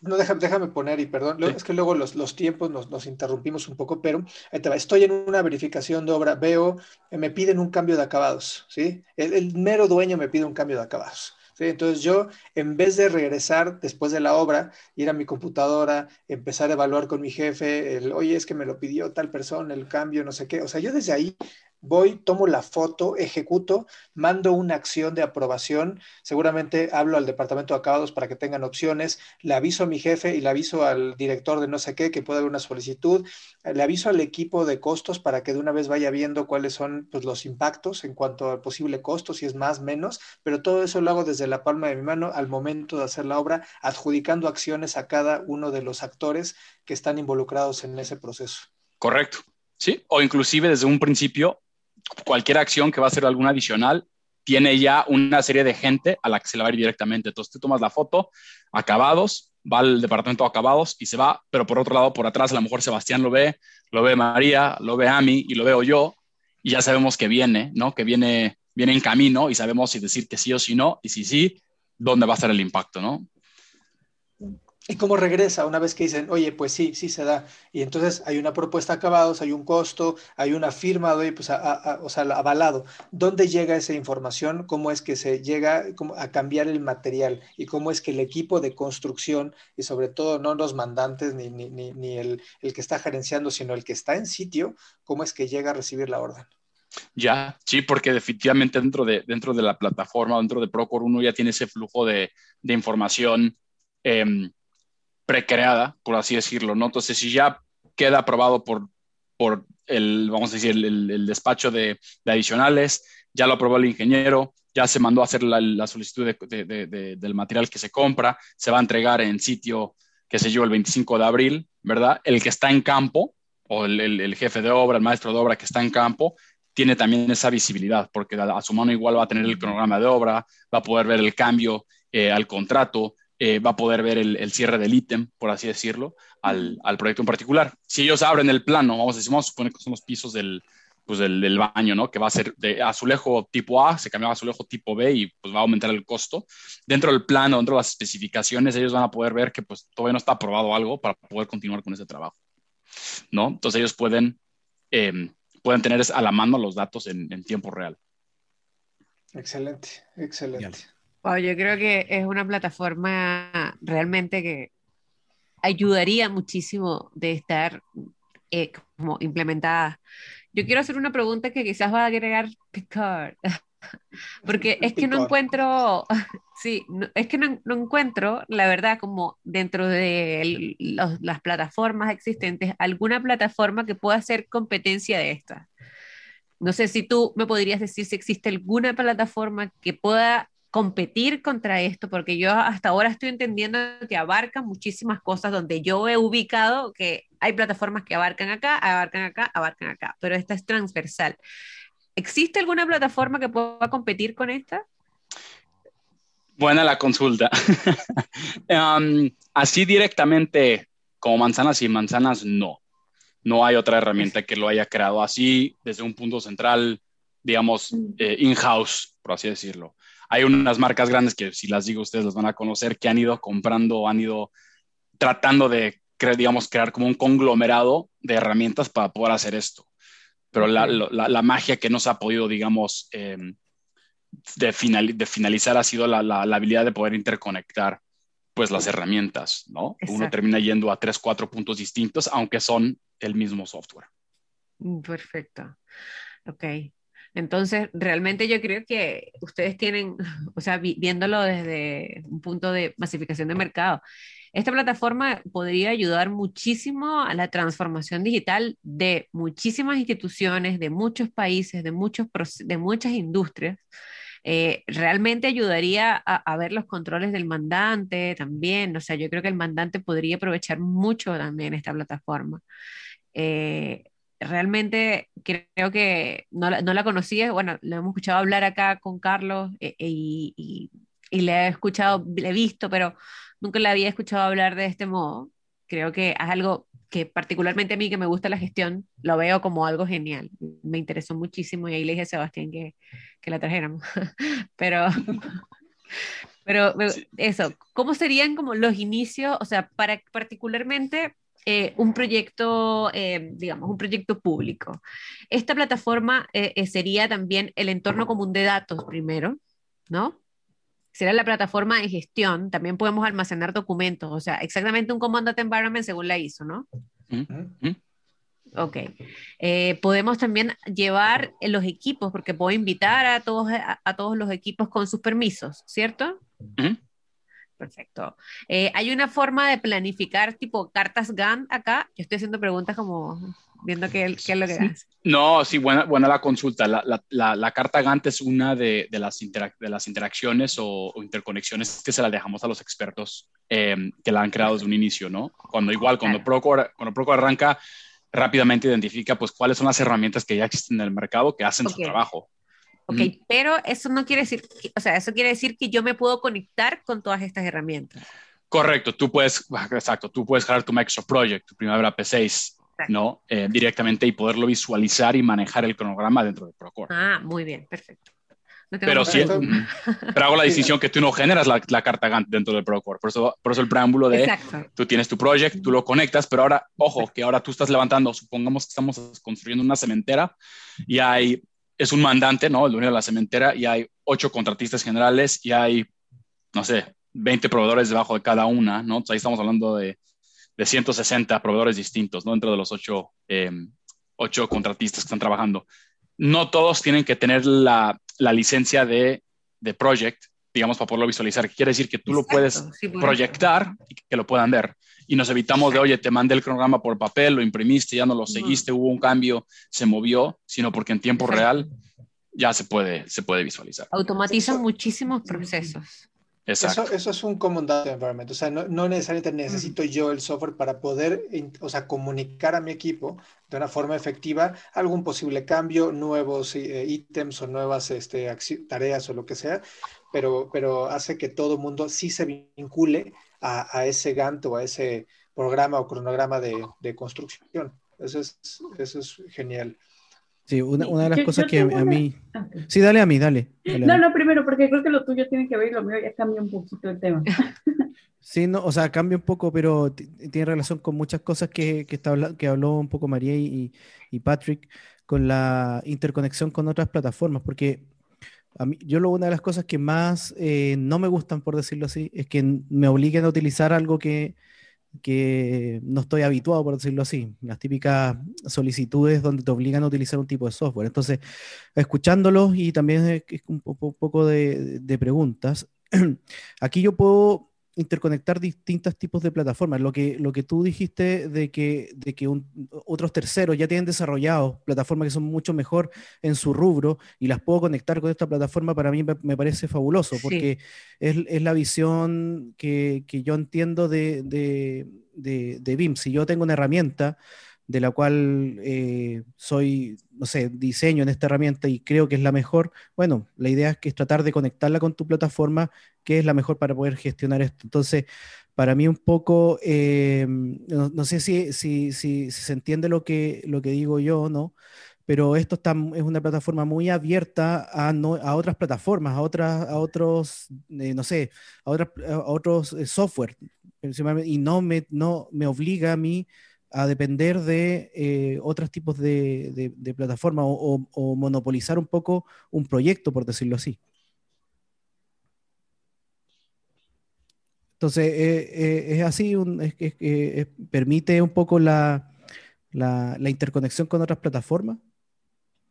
No, déjame, déjame, poner, y perdón, es que luego los, los tiempos nos, nos, interrumpimos un poco, pero ahí te va. estoy en una verificación de obra, veo, me piden un cambio de acabados, ¿sí? El, el, mero dueño me pide un cambio de acabados. Entonces yo, en vez de regresar después de la obra, ir a mi computadora, empezar a evaluar con mi jefe, el, oye, es que me lo pidió tal persona, el cambio, no sé qué, o sea, yo desde ahí voy, tomo la foto, ejecuto, mando una acción de aprobación, seguramente hablo al departamento de acabados para que tengan opciones, le aviso a mi jefe y le aviso al director de no sé qué que puede haber una solicitud, le aviso al equipo de costos para que de una vez vaya viendo cuáles son pues, los impactos en cuanto al posible costo, si es más, menos, pero todo eso lo hago desde la palma de mi mano al momento de hacer la obra, adjudicando acciones a cada uno de los actores que están involucrados en ese proceso. Correcto. Sí, o inclusive desde un principio cualquier acción que va a ser alguna adicional tiene ya una serie de gente a la que se le va a ir directamente. Entonces tú tomas la foto, acabados, va al departamento de acabados y se va, pero por otro lado, por atrás, a lo mejor Sebastián lo ve, lo ve María, lo ve Ami y lo veo yo, y ya sabemos que viene, ¿no? Que viene, viene en camino y sabemos si decir que sí o si no, y si sí, dónde va a estar el impacto, ¿no? ¿Y cómo regresa una vez que dicen, oye, pues sí, sí se da? Y entonces hay una propuesta acabados, hay un costo, hay una firma, pues, o sea, avalado. ¿Dónde llega esa información? ¿Cómo es que se llega a cambiar el material? ¿Y cómo es que el equipo de construcción, y sobre todo no los mandantes ni, ni, ni, el, el que está gerenciando, sino el que está en sitio, cómo es que llega a recibir la orden? Ya, sí, porque definitivamente dentro de, dentro de la plataforma, dentro de Procore, uno ya tiene ese flujo de, de información. Eh, precreada, por así decirlo, ¿no? Entonces, si ya queda aprobado por, por el, vamos a decir, el, despacho de, adicionales, ya lo aprobó el ingeniero, ya se mandó a hacer la, solicitud del material que se compra, se va a entregar en sitio, que se yo, el 25 de abril, ¿verdad? El que está en campo, o el, jefe de obra, el maestro de obra que está en campo, tiene también esa visibilidad, porque a, su mano igual va a tener el cronograma de obra, va a poder ver el cambio eh, al contrato, eh, va a poder ver el, cierre del ítem, por así decirlo, al, al, proyecto en particular. Si ellos abren el plano, vamos a decir, vamos a suponer que son los pisos del, pues del, del, baño, ¿no? Que va a ser de azulejo tipo A, se cambia a azulejo tipo B y pues va a aumentar el costo. Dentro del plano, dentro de las especificaciones, ellos van a poder ver que pues todavía no está aprobado algo para poder continuar con ese trabajo, ¿no? Entonces ellos pueden, eh, pueden tener a la mano los datos en, en tiempo real. Excelente, excelente yo creo que es una plataforma realmente que ayudaría muchísimo de estar eh, como implementada yo quiero hacer una pregunta que quizás va a agregar Picard, porque es que no encuentro, sí, es que no, encuentro, la verdad, como dentro de las plataformas existentes, alguna plataforma que pueda hacer competencia de esta. No sé si tú me podrías decir si existe alguna plataforma que pueda competir contra esto, porque yo hasta ahora estoy entendiendo que abarcan muchísimas cosas donde yo he ubicado que hay plataformas que abarcan acá, abarcan acá, abarcan acá, pero esta es transversal. ¿Existe alguna plataforma que pueda competir con esta? Buena la consulta. Um, así directamente como manzanas y manzanas, no. No hay otra herramienta que lo haya creado así desde un punto central, digamos, mm. eh, in-house, por así decirlo. Hay unas marcas grandes que si las digo ustedes las van a conocer, que han ido comprando, han ido tratando de, digamos, crear como un conglomerado de herramientas para poder hacer esto. Pero la, la, magia que nos ha podido, digamos, em, de, de, finalizar ha sido la, la, habilidad de poder interconectar pues las herramientas, ¿no? Uno termina yendo a tres, cuatro puntos distintos, aunque son el mismo software. Mm, perfecto. Ok. Entonces, realmente yo creo que ustedes tienen, o sea, viéndolo desde un punto de masificación de mercado, esta plataforma podría ayudar muchísimo a la transformación digital de muchísimas instituciones, de muchos países, de, muchos, de muchas industrias. Eh, realmente ayudaría a, ver los controles del mandante también. O sea, yo creo que el mandante podría aprovechar mucho también esta plataforma. Eh, realmente creo que no la, no la conocía, bueno, lo hemos escuchado hablar acá con Carlos eh, eh, y, y, le he escuchado, le he visto, pero nunca le había escuchado hablar de este modo. Creo que es algo que particularmente a mí que me gusta la gestión, lo veo como algo genial. Me interesó muchísimo y ahí le dije a Sebastián que, que la trajéramos. pero, pero eso, ¿cómo serían como los inicios? O sea, para particularmente eh, un proyecto, eh, digamos, un proyecto público. Esta plataforma eh, sería también el entorno común de datos primero, ¿no? Será la plataforma de gestión, también podemos almacenar documentos, o sea, exactamente un Command Data Environment según la ISO, ¿no? Ok. podemos también llevar los equipos, porque puedo invitar a todos, a, todos los equipos con sus permisos, ¿cierto? Perfecto. Eh, ¿Hay una forma de planificar tipo cartas GAN acá? Yo estoy haciendo preguntas como viendo qué, qué es lo que hace. No, sí, buena, buena la consulta. La, la, la, carta Gantt es una de, de, las, de las interacciones o, interconexiones que se las dejamos a los expertos em, que la han creado desde un inicio, ¿no? Cuando igual, cuando Procore, cuando Procore arranca, rápidamente identifica pues cuáles son las herramientas que ya existen en el mercado que hacen su trabajo. Ok, pero eso no quiere decir, o sea, eso quiere decir que yo me puedo conectar con todas estas herramientas. Correcto, tú puedes, exacto, tú puedes crear tu Microsoft Project, tu Primavera P6, ¿no? Eh, directamente y poderlo visualizar y manejar el cronograma dentro de Procore. Ah, muy bien, perfecto. pero, sí, pero hago la decisión que tú no generas la, la, carta Gantt dentro del Procore. Por eso, por eso el preámbulo de tú tienes tu project, tú lo conectas, pero ahora, ojo, que ahora tú estás levantando, supongamos que estamos construyendo una cementera y hay es un mandante, ¿no? El dueño de la cementera y hay ocho contratistas generales y hay, no sé, 20 proveedores debajo de cada una, ¿no? ahí estamos hablando de, de, 160 proveedores distintos, ¿no? Dentro de los ocho, em, ocho contratistas que están trabajando. No todos tienen que tener la, la licencia de, de, project, digamos, para poderlo visualizar. Quiere decir que tú lo puedes proyectar y que lo puedan ver y nos evitamos de, oye, te mandé el cronograma por papel, lo imprimiste, ya no lo seguiste, hubo un cambio, se movió, sino porque en tiempo real ya se puede, se puede visualizar. Automatizan muchísimos procesos. Eso, eso, es un common data environment, o sea, no, no necesariamente necesito yo el software para poder, o sea, comunicar a mi equipo de una forma efectiva algún posible cambio, nuevos eh, ítems o nuevas este, tareas o lo que sea, pero, pero hace que todo el mundo sí se vincule a, ese Gantt o a ese programa o cronograma de, de construcción. Eso es, eso es genial. Sí, una, una de las cosas que a, mí... Ah, sí, dale a mí, dale. no, no, primero, porque creo que lo tuyo tiene que ver y lo mío ya cambia un poquito el tema. Sí, no, o sea, cambia un poco, pero tiene relación con muchas cosas que, que, está, que habló un poco María y, y, Patrick con la interconexión con otras plataformas, porque a mí, yo lo, una de las cosas que más eh, no me gustan, por decirlo así, es que me obliguen a utilizar algo que que no estoy habituado, por decirlo así. Las típicas solicitudes donde te obligan a utilizar un tipo de software. Entonces, escuchándolos y también un poco de, de preguntas, aquí yo puedo interconectar distintos tipos de plataformas. Lo que, lo que tú dijiste de que, de que otros terceros ya tienen desarrollado plataformas que son mucho mejor en su rubro y las puedo conectar con esta plataforma, para mí me, parece fabuloso, porque es, es, la visión que, que yo entiendo de, de, de, de BIM. Si yo tengo una herramienta, de la cual eh, soy, no sé, diseño en esta herramienta y creo que es la mejor, bueno, la idea es que es tratar de conectarla con tu plataforma, que es la mejor para poder gestionar esto. Entonces, para mí un poco, eh, no, sé si, si, si, se entiende lo que, lo que digo yo, ¿no? Pero esto está, es una plataforma muy abierta a, no, a otras plataformas, a, otras, a otros, eh, no sé, a, otras, a otros software, y no me, no me obliga a mí a depender de eh, otros tipos de, de, plataformas o, monopolizar un poco un proyecto, por decirlo así. Entonces, eh, eh, es así, permite un poco la, la, interconexión con otras plataformas.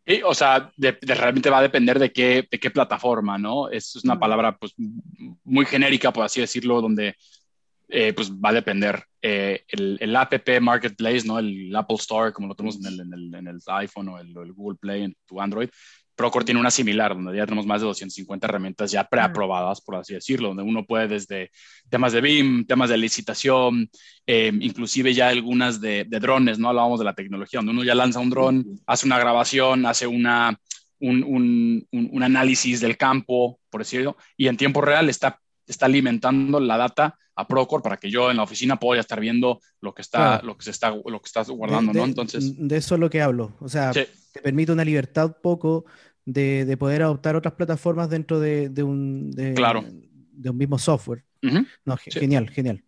Sí, o sea, realmente va a depender de qué, de qué plataforma, ¿no? Es, es una palabra pues, muy genérica, por así decirlo, donde eh, pues va a depender. Eh, el, el, app Marketplace, ¿no? El Apple Store, como lo tenemos en el, en el, en el iPhone o el, Google Play en tu Android, Procore tiene una similar, donde ya tenemos más de 250 herramientas ya preaprobadas, por así decirlo, donde uno puede desde temas de BIM, temas de licitación, eh, inclusive ya algunas de, de, drones, ¿no? Hablábamos de la tecnología, donde uno ya lanza un dron, hace una grabación, hace una, un, un, un, análisis del campo, por decirlo, y en tiempo real está, está alimentando la data a Procore para que yo en la oficina pueda estar viendo lo que está, lo que se está, lo que está guardando, de, ¿no? Entonces. De eso es lo que hablo. O sea, te permite una libertad poco de, de, poder adoptar otras plataformas dentro de, de un, claro. de un mismo software. no, Genial, genial.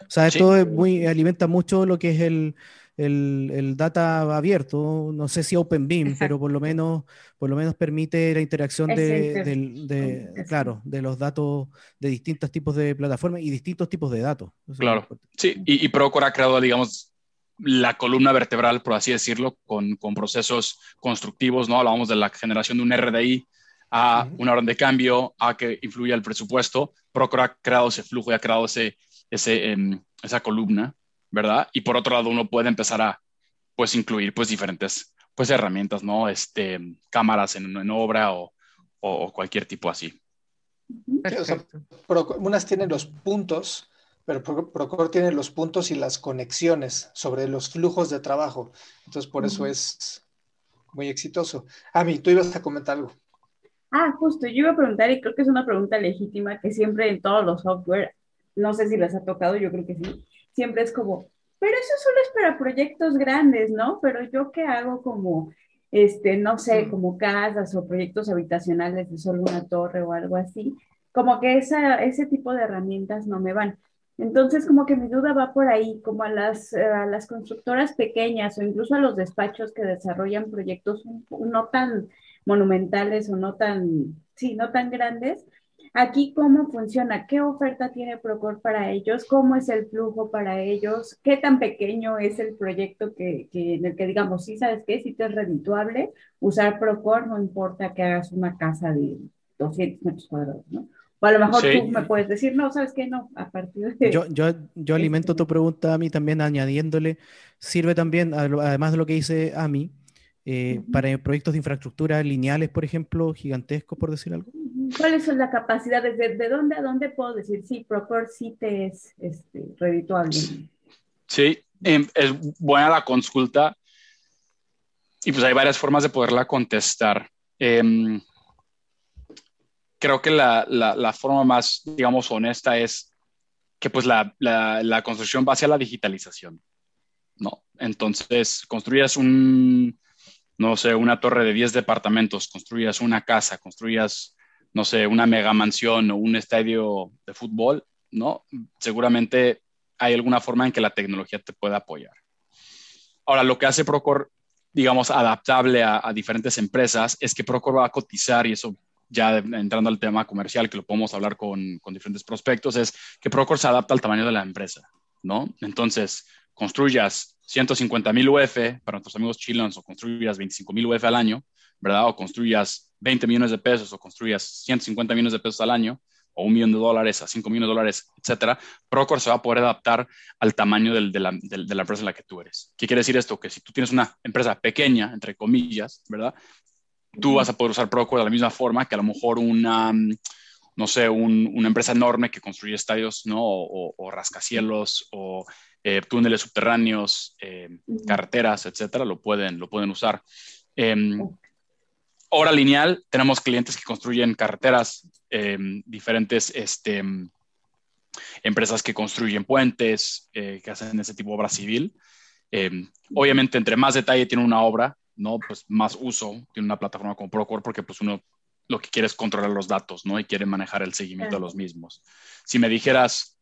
O sea, esto es muy, alimenta mucho lo que es el, el, el, data abierto, no sé si OpenBeam, pero por lo menos, por lo menos permite la interacción de, de, claro, de los datos de distintos tipos de plataformas y distintos tipos de datos. claro, sí, y, y Procore ha creado, digamos, la columna vertebral, por así decirlo, con, con procesos constructivos, ¿no? Hablábamos de la generación de un RDI a una orden de cambio, a que influya el presupuesto. Procore ha creado ese flujo y ha creado ese, ese, em, esa columna ¿verdad? Y por otro lado, uno puede empezar a, pues, incluir, pues, diferentes, pues, herramientas, ¿no? Este, cámaras en, en obra o, o, cualquier tipo así. unas tienen los puntos, pero Procore tiene los puntos y las conexiones sobre los flujos de trabajo. Entonces, por eso es muy exitoso. Ami, tú ibas a comentar algo. Ah, justo, yo iba a preguntar, y creo que es una pregunta legítima que siempre en todos los software, no sé si les ha tocado, yo creo que sí, siempre es como, pero eso solo es para proyectos grandes, ¿no? Pero yo qué hago como, este, no sé, como casas o proyectos habitacionales de solo una torre o algo así, como que esa, ese tipo de herramientas no me van. Entonces, como que mi duda va por ahí, como a las, a las constructoras pequeñas o incluso a los despachos que desarrollan proyectos no tan monumentales o no tan, sí, no tan grandes, Aquí, ¿cómo funciona? ¿Qué oferta tiene Procore para ellos? ¿Cómo es el flujo para ellos? ¿Qué tan pequeño es el proyecto que, en el que digamos, sí, ¿sabes qué? Si te es redituable, usar Procore no importa que hagas una casa de 200 metros cuadrados, ¿no? O a lo mejor tú me puedes decir, no, ¿sabes qué? No, a partir de... Yo, yo, yo alimento tu pregunta a mí también añadiéndole, sirve también, además de lo que dice Ami, eh, para proyectos de infraestructura lineales, por ejemplo, gigantescos, por decir algo? ¿Cuáles son las capacidades? ¿De, de dónde a dónde puedo decir, sí, Procore sí te es este? Sí, em, es buena la consulta y pues hay varias formas de poderla contestar. Em, creo que la, la, la, forma más, digamos, honesta es que pues la, la, construcción va hacia la digitalización, ¿no? Entonces, construyas un, no sé, una torre de 10 departamentos, construyas una casa, construyas, no sé, una mega mansión o un estadio de fútbol, ¿no? Seguramente hay alguna forma en que la tecnología te pueda apoyar. Ahora, lo que hace Procore, digamos, adaptable a, diferentes empresas es que Procore va a cotizar, y eso ya entrando al tema comercial, que lo podemos hablar con, con diferentes prospectos, es que Procore se adapta al tamaño de la empresa. ¿no? Entonces, construyas 150 mil UF para nuestros amigos chilenos o construyas 25 mil UF al año, ¿verdad? O construyas 20 millones de pesos o construyas 150 millones de pesos al año o un millón de dólares a 5 millones de dólares, etcétera, Procore se va a poder adaptar al tamaño de, la, de, la, empresa en la que tú eres. ¿Qué quiere decir esto? Que si tú tienes una empresa pequeña, entre comillas, ¿verdad? Tú vas a poder usar Procore de la misma forma que a lo mejor una, no sé, una empresa enorme que construye estadios, ¿no? O, rascacielos o eh, túneles subterráneos, eh, carreteras, etcétera, lo pueden, lo pueden usar. Em, Hora lineal, tenemos clientes que construyen carreteras, em, diferentes este, empresas que construyen puentes, eh, que hacen ese tipo de obra civil. Em, obviamente, entre más detalle tiene una obra, ¿no? Pues más uso tiene una plataforma como Procore porque pues uno lo que quiere es controlar los datos, ¿no? Y quiere manejar el seguimiento de los mismos. Si me dijeras,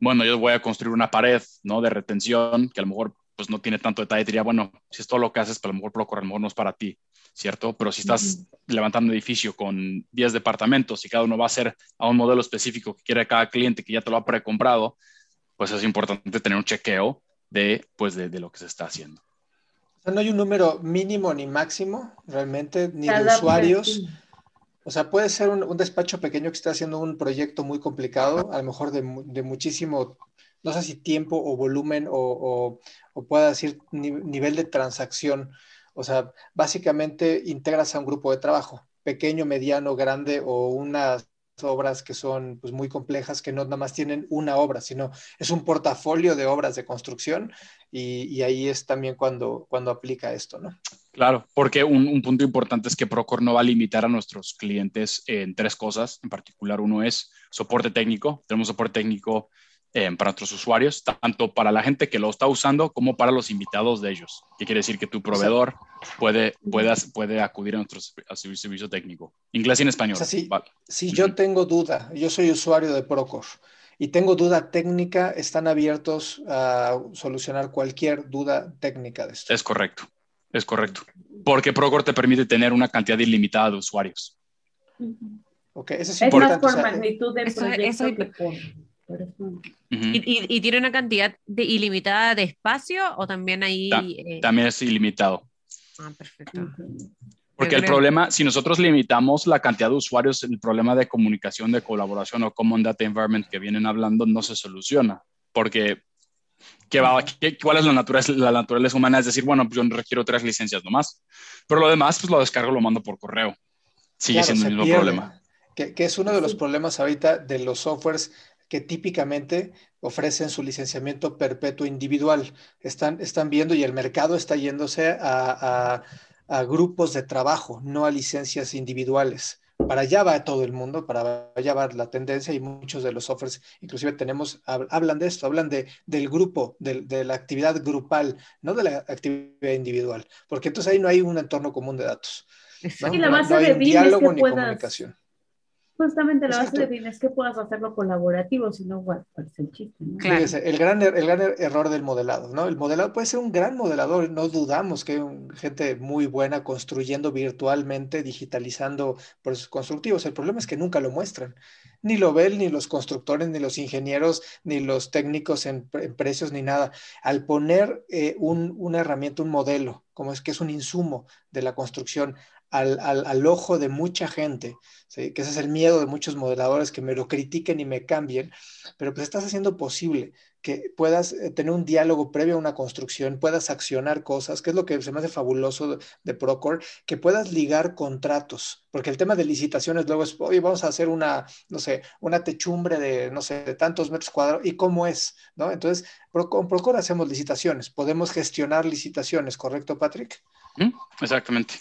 bueno, yo voy a construir una pared, ¿no? De retención, que a lo mejor pues no tiene tanto detalle, diría, bueno, si es todo lo que haces, pero a lo mejor Procore a lo mejor no es para ti. ¿cierto? Pero si estás levantando un edificio con 10 departamentos y cada uno va a ser a un modelo específico que quiere cada cliente que ya te lo ha precomprado, pues es importante tener un chequeo de, pues de, lo que se está haciendo. O sea, no hay un número mínimo ni máximo realmente, ni de usuarios. O sea, puede ser un, despacho pequeño que esté haciendo un proyecto muy complicado, a lo mejor de, muchísimo, no sé si tiempo o volumen o, o, pueda decir nivel de transacción o sea, básicamente integras a un grupo de trabajo, pequeño, mediano, grande o unas obras que son pues, muy complejas, que no nada más tienen una obra, sino es un portafolio de obras de construcción y, ahí es también cuando, cuando aplica esto, ¿no? Claro, porque un, punto importante es que Procor no va a limitar a nuestros clientes en tres cosas. En particular, uno es soporte técnico. Tenemos soporte técnico eh, para nuestros usuarios, tanto para la gente que lo está usando como para los invitados de ellos. ¿Qué quiere decir? Que tu proveedor puede, puede acudir a nuestro servicio, técnico. Inglés y en español. si, yo tengo duda, yo soy usuario de Procore y tengo duda técnica, están abiertos a solucionar cualquier duda técnica de esto. Es correcto, es correcto. Porque Procore te permite tener una cantidad ilimitada de usuarios. Ok, eso es, importante. más por magnitud de proyecto ¿Y, tiene una cantidad de ilimitada de espacio o también ahí? Eh? También es ilimitado. Ah, perfecto. Porque el problema, si nosotros limitamos la cantidad de usuarios, el problema de comunicación, de colaboración o Common Data Environment que vienen hablando no se soluciona. Porque, ¿qué va, ¿cuál es la naturaleza, la naturaleza humana? Es decir, bueno, pues yo requiero tres licencias nomás. Pero lo demás, pues lo descargo, lo mando por correo. Sigue siendo el mismo problema. Que, que, es uno de los problemas ahorita de los softwares que típicamente ofrecen su licenciamiento perpetuo individual. Están, están viendo y el mercado está yéndose a, grupos de trabajo, no a licencias individuales. Para allá va todo el mundo, para allá va la tendencia y muchos de los softwares, inclusive tenemos, hablan de esto, hablan de, del grupo, de, la actividad grupal, no de la actividad individual, porque entonces ahí no hay un entorno común de datos. ¿no? Y la base de diálogo ni comunicación Justamente la base de BIM es que puedas hacerlo colaborativo, si no, bueno, es el chiste. ¿no? el, gran, er, el gran er, error del modelado, ¿no? El modelado puede ser un gran modelador, no dudamos que hay gente muy buena construyendo virtualmente, digitalizando procesos constructivos. El problema es que nunca lo muestran. Ni lo ven ni los constructores, ni los ingenieros, ni los técnicos en, precios, ni nada. Al poner eh, un, una herramienta, un modelo, como es que es un insumo de la construcción, al, al, al ojo de mucha gente, que ese es el miedo de muchos modeladores que me lo critiquen y me cambien, pero pues estás haciendo posible que puedas eh, tener un diálogo previo a una construcción, puedas accionar cosas, que es lo que se me hace fabuloso de, Procore, que puedas ligar contratos, porque el tema de licitaciones luego es, oye, vamos a hacer una, no sé, una techumbre de, no sé, de tantos metros cuadrados, ¿y cómo es? ¿No? Entonces, con Procore hacemos licitaciones, podemos gestionar licitaciones, ¿correcto, Patrick? Exactamente.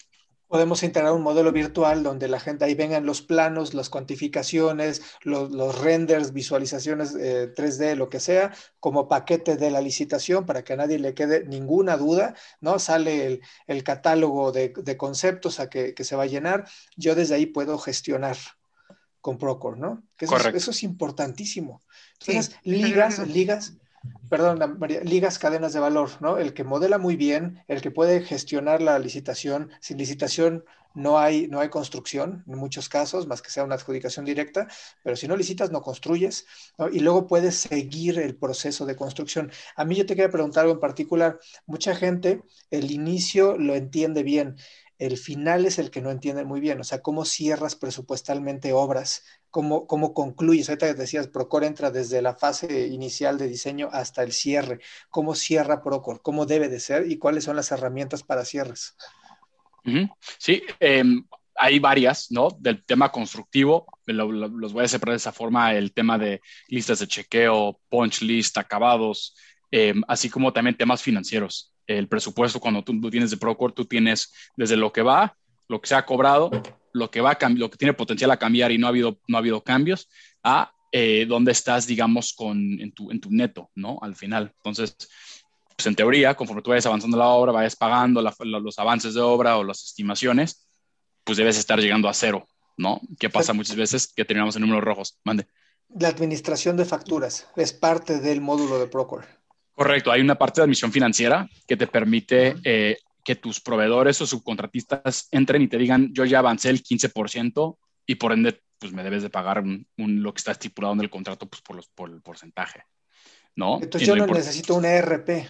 Podemos integrar un modelo virtual donde la gente ahí vengan los planos, las cuantificaciones, los, renders, visualizaciones 3D, eh, lo que sea, como paquete de la licitación para que a nadie le quede ninguna duda, ¿no? Sale el, catálogo de, conceptos a que, se va a llenar. Yo desde ahí puedo gestionar con Procore, ¿no? eso, es, eso, es, importantísimo. Entonces, ligas, ligas, perdón, María, ligas cadenas de valor, ¿no? El que modela muy bien, el que puede gestionar la licitación, sin licitación no hay, no hay construcción en muchos casos, más que sea una adjudicación directa, pero si no licitas, no construyes, y luego puedes seguir el proceso de construcción. A mí yo te quería preguntar algo en particular, mucha gente el inicio lo entiende bien, el final es el que no entiende muy bien, o sea, cómo cierras presupuestalmente obras, cómo, cómo concluyes. Ahorita decías, Procor entra desde la fase inicial de diseño hasta el cierre. ¿Cómo cierra Procor? ¿Cómo debe de ser? ¿Y cuáles son las herramientas para cierres? Sí, em, hay varias, ¿no? Del tema constructivo, los voy a separar de esa forma, el tema de listas de chequeo, punch list, acabados, em, así como también temas financieros el presupuesto cuando tú, tienes de Procore, tú tienes desde lo que va, lo que se ha cobrado, lo que va lo que tiene potencial a cambiar y no ha habido, no ha habido cambios, a eh, dónde estás, digamos, con, en, tu, en tu neto, ¿no? Al final. Entonces, pues en teoría, conforme tú vayas avanzando la obra, vayas pagando los avances de obra o las estimaciones, pues debes estar llegando a cero, ¿no? ¿Qué pasa muchas veces que terminamos en números rojos? Mande. La administración de facturas es parte del módulo de Procore. Correcto, hay una parte de admisión financiera que te permite eh, que tus proveedores o subcontratistas entren y te digan, yo ya avancé el 15% y por ende, pues me debes de pagar lo que está estipulado en el contrato pues, por, los, por el porcentaje. ¿no? Entonces yo no necesito un ERP.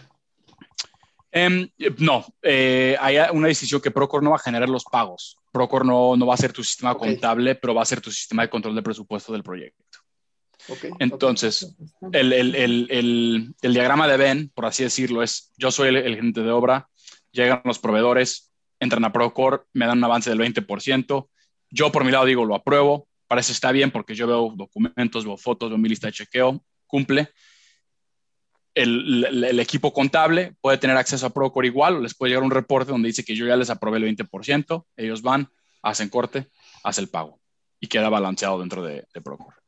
Em, no, eh, hay una decisión que Procor no va a generar los pagos. Procor no, no va a ser tu sistema contable, pero va a ser tu sistema de control de presupuesto del proyecto. Entonces, El, diagrama de Ben, por así decirlo, es yo soy el, gerente de obra, llegan los proveedores, entran a Procore, me dan un avance del 20%, yo por mi lado digo lo apruebo, parece está bien porque yo veo documentos, veo fotos, veo mi lista de chequeo, cumple. El, equipo contable puede tener acceso a Procore igual, o les puede llegar un reporte donde dice que yo ya les aprobé el 20%, ellos van, hacen corte, hacen el pago y queda balanceado dentro de, de Procore.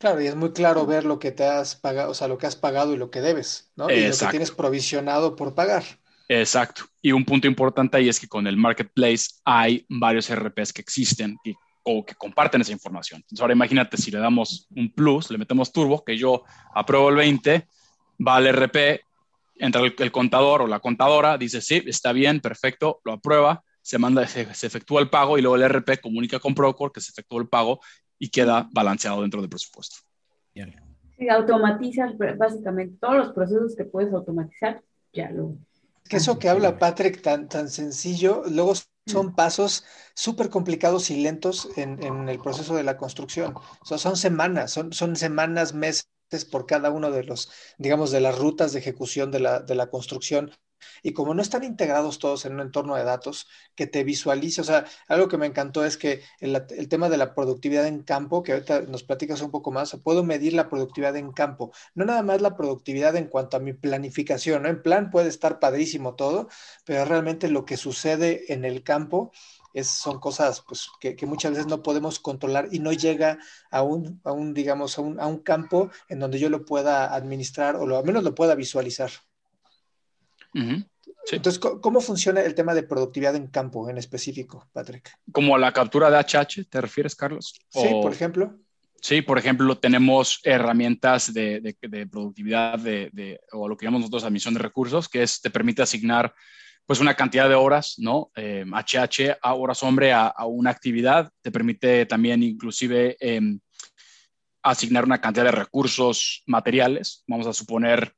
Claro, y es muy claro ver lo que te has pagado, o sea, lo que has pagado y lo que debes, ¿no? Y lo que tienes provisionado por pagar. Exacto. Y un punto importante ahí es que con el marketplace hay varios RPs que existen que, o que comparten esa información. Entonces, ahora imagínate si le damos un plus, le metemos turbo, que yo apruebo el 20, va al RP, entra el, contador o la contadora, dice, sí, está bien, perfecto, lo aprueba, se manda, se, se, efectúa el pago y luego el RP comunica con Procore que se efectuó el pago y queda balanceado dentro del presupuesto. Si automatizas básicamente todos los procesos que puedes automatizar, ya lo... Que eso que habla Patrick tan, tan sencillo, luego son mm. pasos súper complicados y lentos en, en, el proceso de la construcción. son semanas, son, son semanas, meses por cada uno de los, digamos, de las rutas de ejecución de la, de la construcción y como no están integrados todos en un entorno de datos, que te visualice, o sea, algo que me encantó es que el, tema de la productividad en campo, que ahorita nos platicas un poco más, puedo medir la productividad en campo, no nada más la productividad en cuanto a mi planificación, ¿no? En plan puede estar padrísimo todo, pero realmente lo que sucede en el campo es, son cosas pues, que, muchas veces no podemos controlar y no llega a un, a un digamos, a un, a un campo en donde yo lo pueda administrar o lo, al menos lo pueda visualizar. Entonces, ¿cómo funciona el tema de productividad en campo en específico, Patrick? ¿Como la captura de HH, te refieres, Carlos? Sí, por ejemplo. Sí, por ejemplo, tenemos herramientas de, productividad de, o lo que llamamos nosotros admisión de recursos, que es, te permite asignar pues una cantidad de horas, ¿no? HH eh, a horas hombre a, una actividad, te permite también inclusive em, asignar una cantidad de recursos materiales, vamos a suponer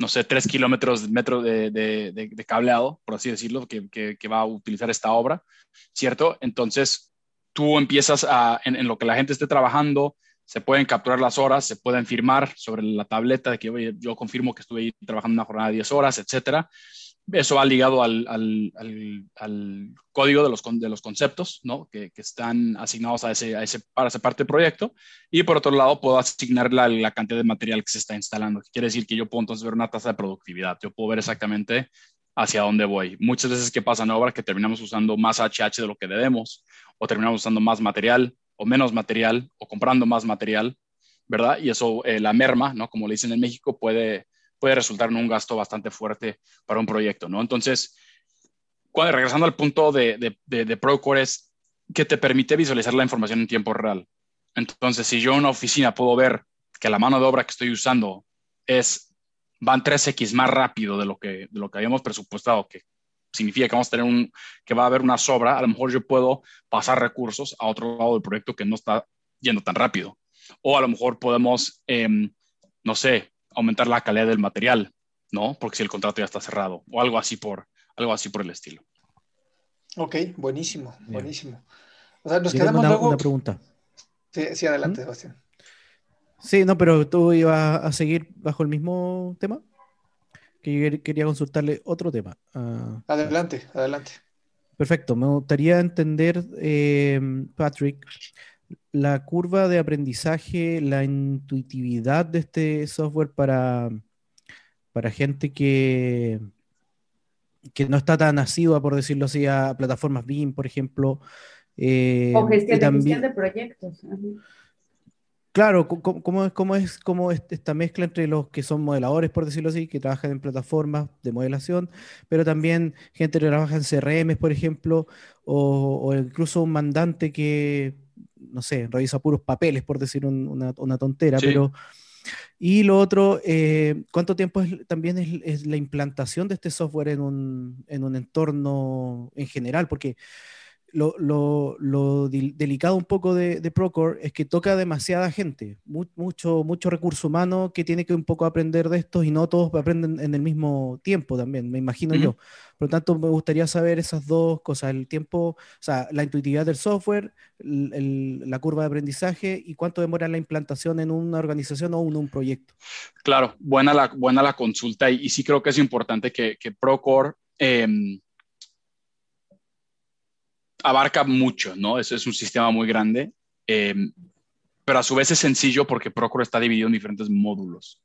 no sé, tres kilómetros metro de, de, cableado, por así decirlo, que, que, va a utilizar esta obra, ¿cierto? Entonces, tú empiezas a, en, lo que la gente esté trabajando, se pueden capturar las horas, se pueden firmar sobre la tableta de que yo confirmo que estuve ahí trabajando una jornada de 10 horas, etcétera eso va ligado al, código de los, de los conceptos ¿no? que, están asignados a ese, a ese, para esa parte del proyecto. Y por otro lado, puedo asignar la, la, cantidad de material que se está instalando. Quiere decir que yo puedo entonces ver una tasa de productividad. Yo puedo ver exactamente hacia dónde voy. Muchas veces que pasa en obra que terminamos usando más HH de lo que debemos, o terminamos usando más material, o menos material, o comprando más material, ¿verdad? Y eso, eh, la merma, ¿no? Como le dicen en México, puede puede resultar en un gasto bastante fuerte para un proyecto, ¿no? Entonces, cuando, regresando al punto de, de, Procore es que te permite visualizar la información en tiempo real. Entonces, si yo en una oficina puedo ver que la mano de obra que estoy usando es, van 3X más rápido de lo que, de lo que habíamos presupuestado, que significa que vamos a tener un, que va a haber una sobra, a lo mejor yo puedo pasar recursos a otro lado del proyecto que no está yendo tan rápido. O a lo mejor podemos, em, no sé, aumentar la calidad del material, ¿no? Porque si el contrato ya está cerrado o algo así por, algo así por el estilo. Ok, buenísimo, buenísimo. O sea, nos quedamos una, luego... una pregunta. Sí, sí adelante, ¿Mm? Sebastián. Sí, no, pero tú ibas a seguir bajo el mismo tema. Que yo quería consultarle otro tema. Ah, Adelante, adelante. perfecto. Me gustaría entender, eh, Patrick, la curva de aprendizaje, la intuitividad de este software para, para gente que, que no está tan asidua, por decirlo así, a plataformas BIM, por ejemplo. eh, O gestión, y de, también- gestión de proyectos. ajá. Claro, ¿cómo, es, cómo es cómo es esta mezcla entre los que son modeladores, por decirlo así, que trabajan en plataformas de modelación, pero también gente que trabaja en CRM, por ejemplo, o, o incluso un mandante que, no sé, revisa puros papeles, por decir un- una, una tontera, Sí. pero... Y lo otro, eh, ¿cuánto tiempo es, también es, es la implantación de este software en un, en un entorno en general? Porque lo, lo- delicado un poco de, de Procore es que toca demasiada gente, mu- mucho, mucho recurso humano que tiene que un poco aprender de esto y no todos aprenden en el mismo tiempo también, me imagino yo. Por lo tanto, me gustaría saber esas dos cosas, el tiempo, o sea, la intuitividad del software, el- el- la curva de aprendizaje y cuánto demora la implantación en una organización o en un proyecto. Claro, buena la, buena la consulta y, y sí creo que es importante que, que Procore em, abarca mucho, ¿no? Es, es un sistema muy grande, em, pero a su vez es sencillo porque Procore está dividido en diferentes módulos,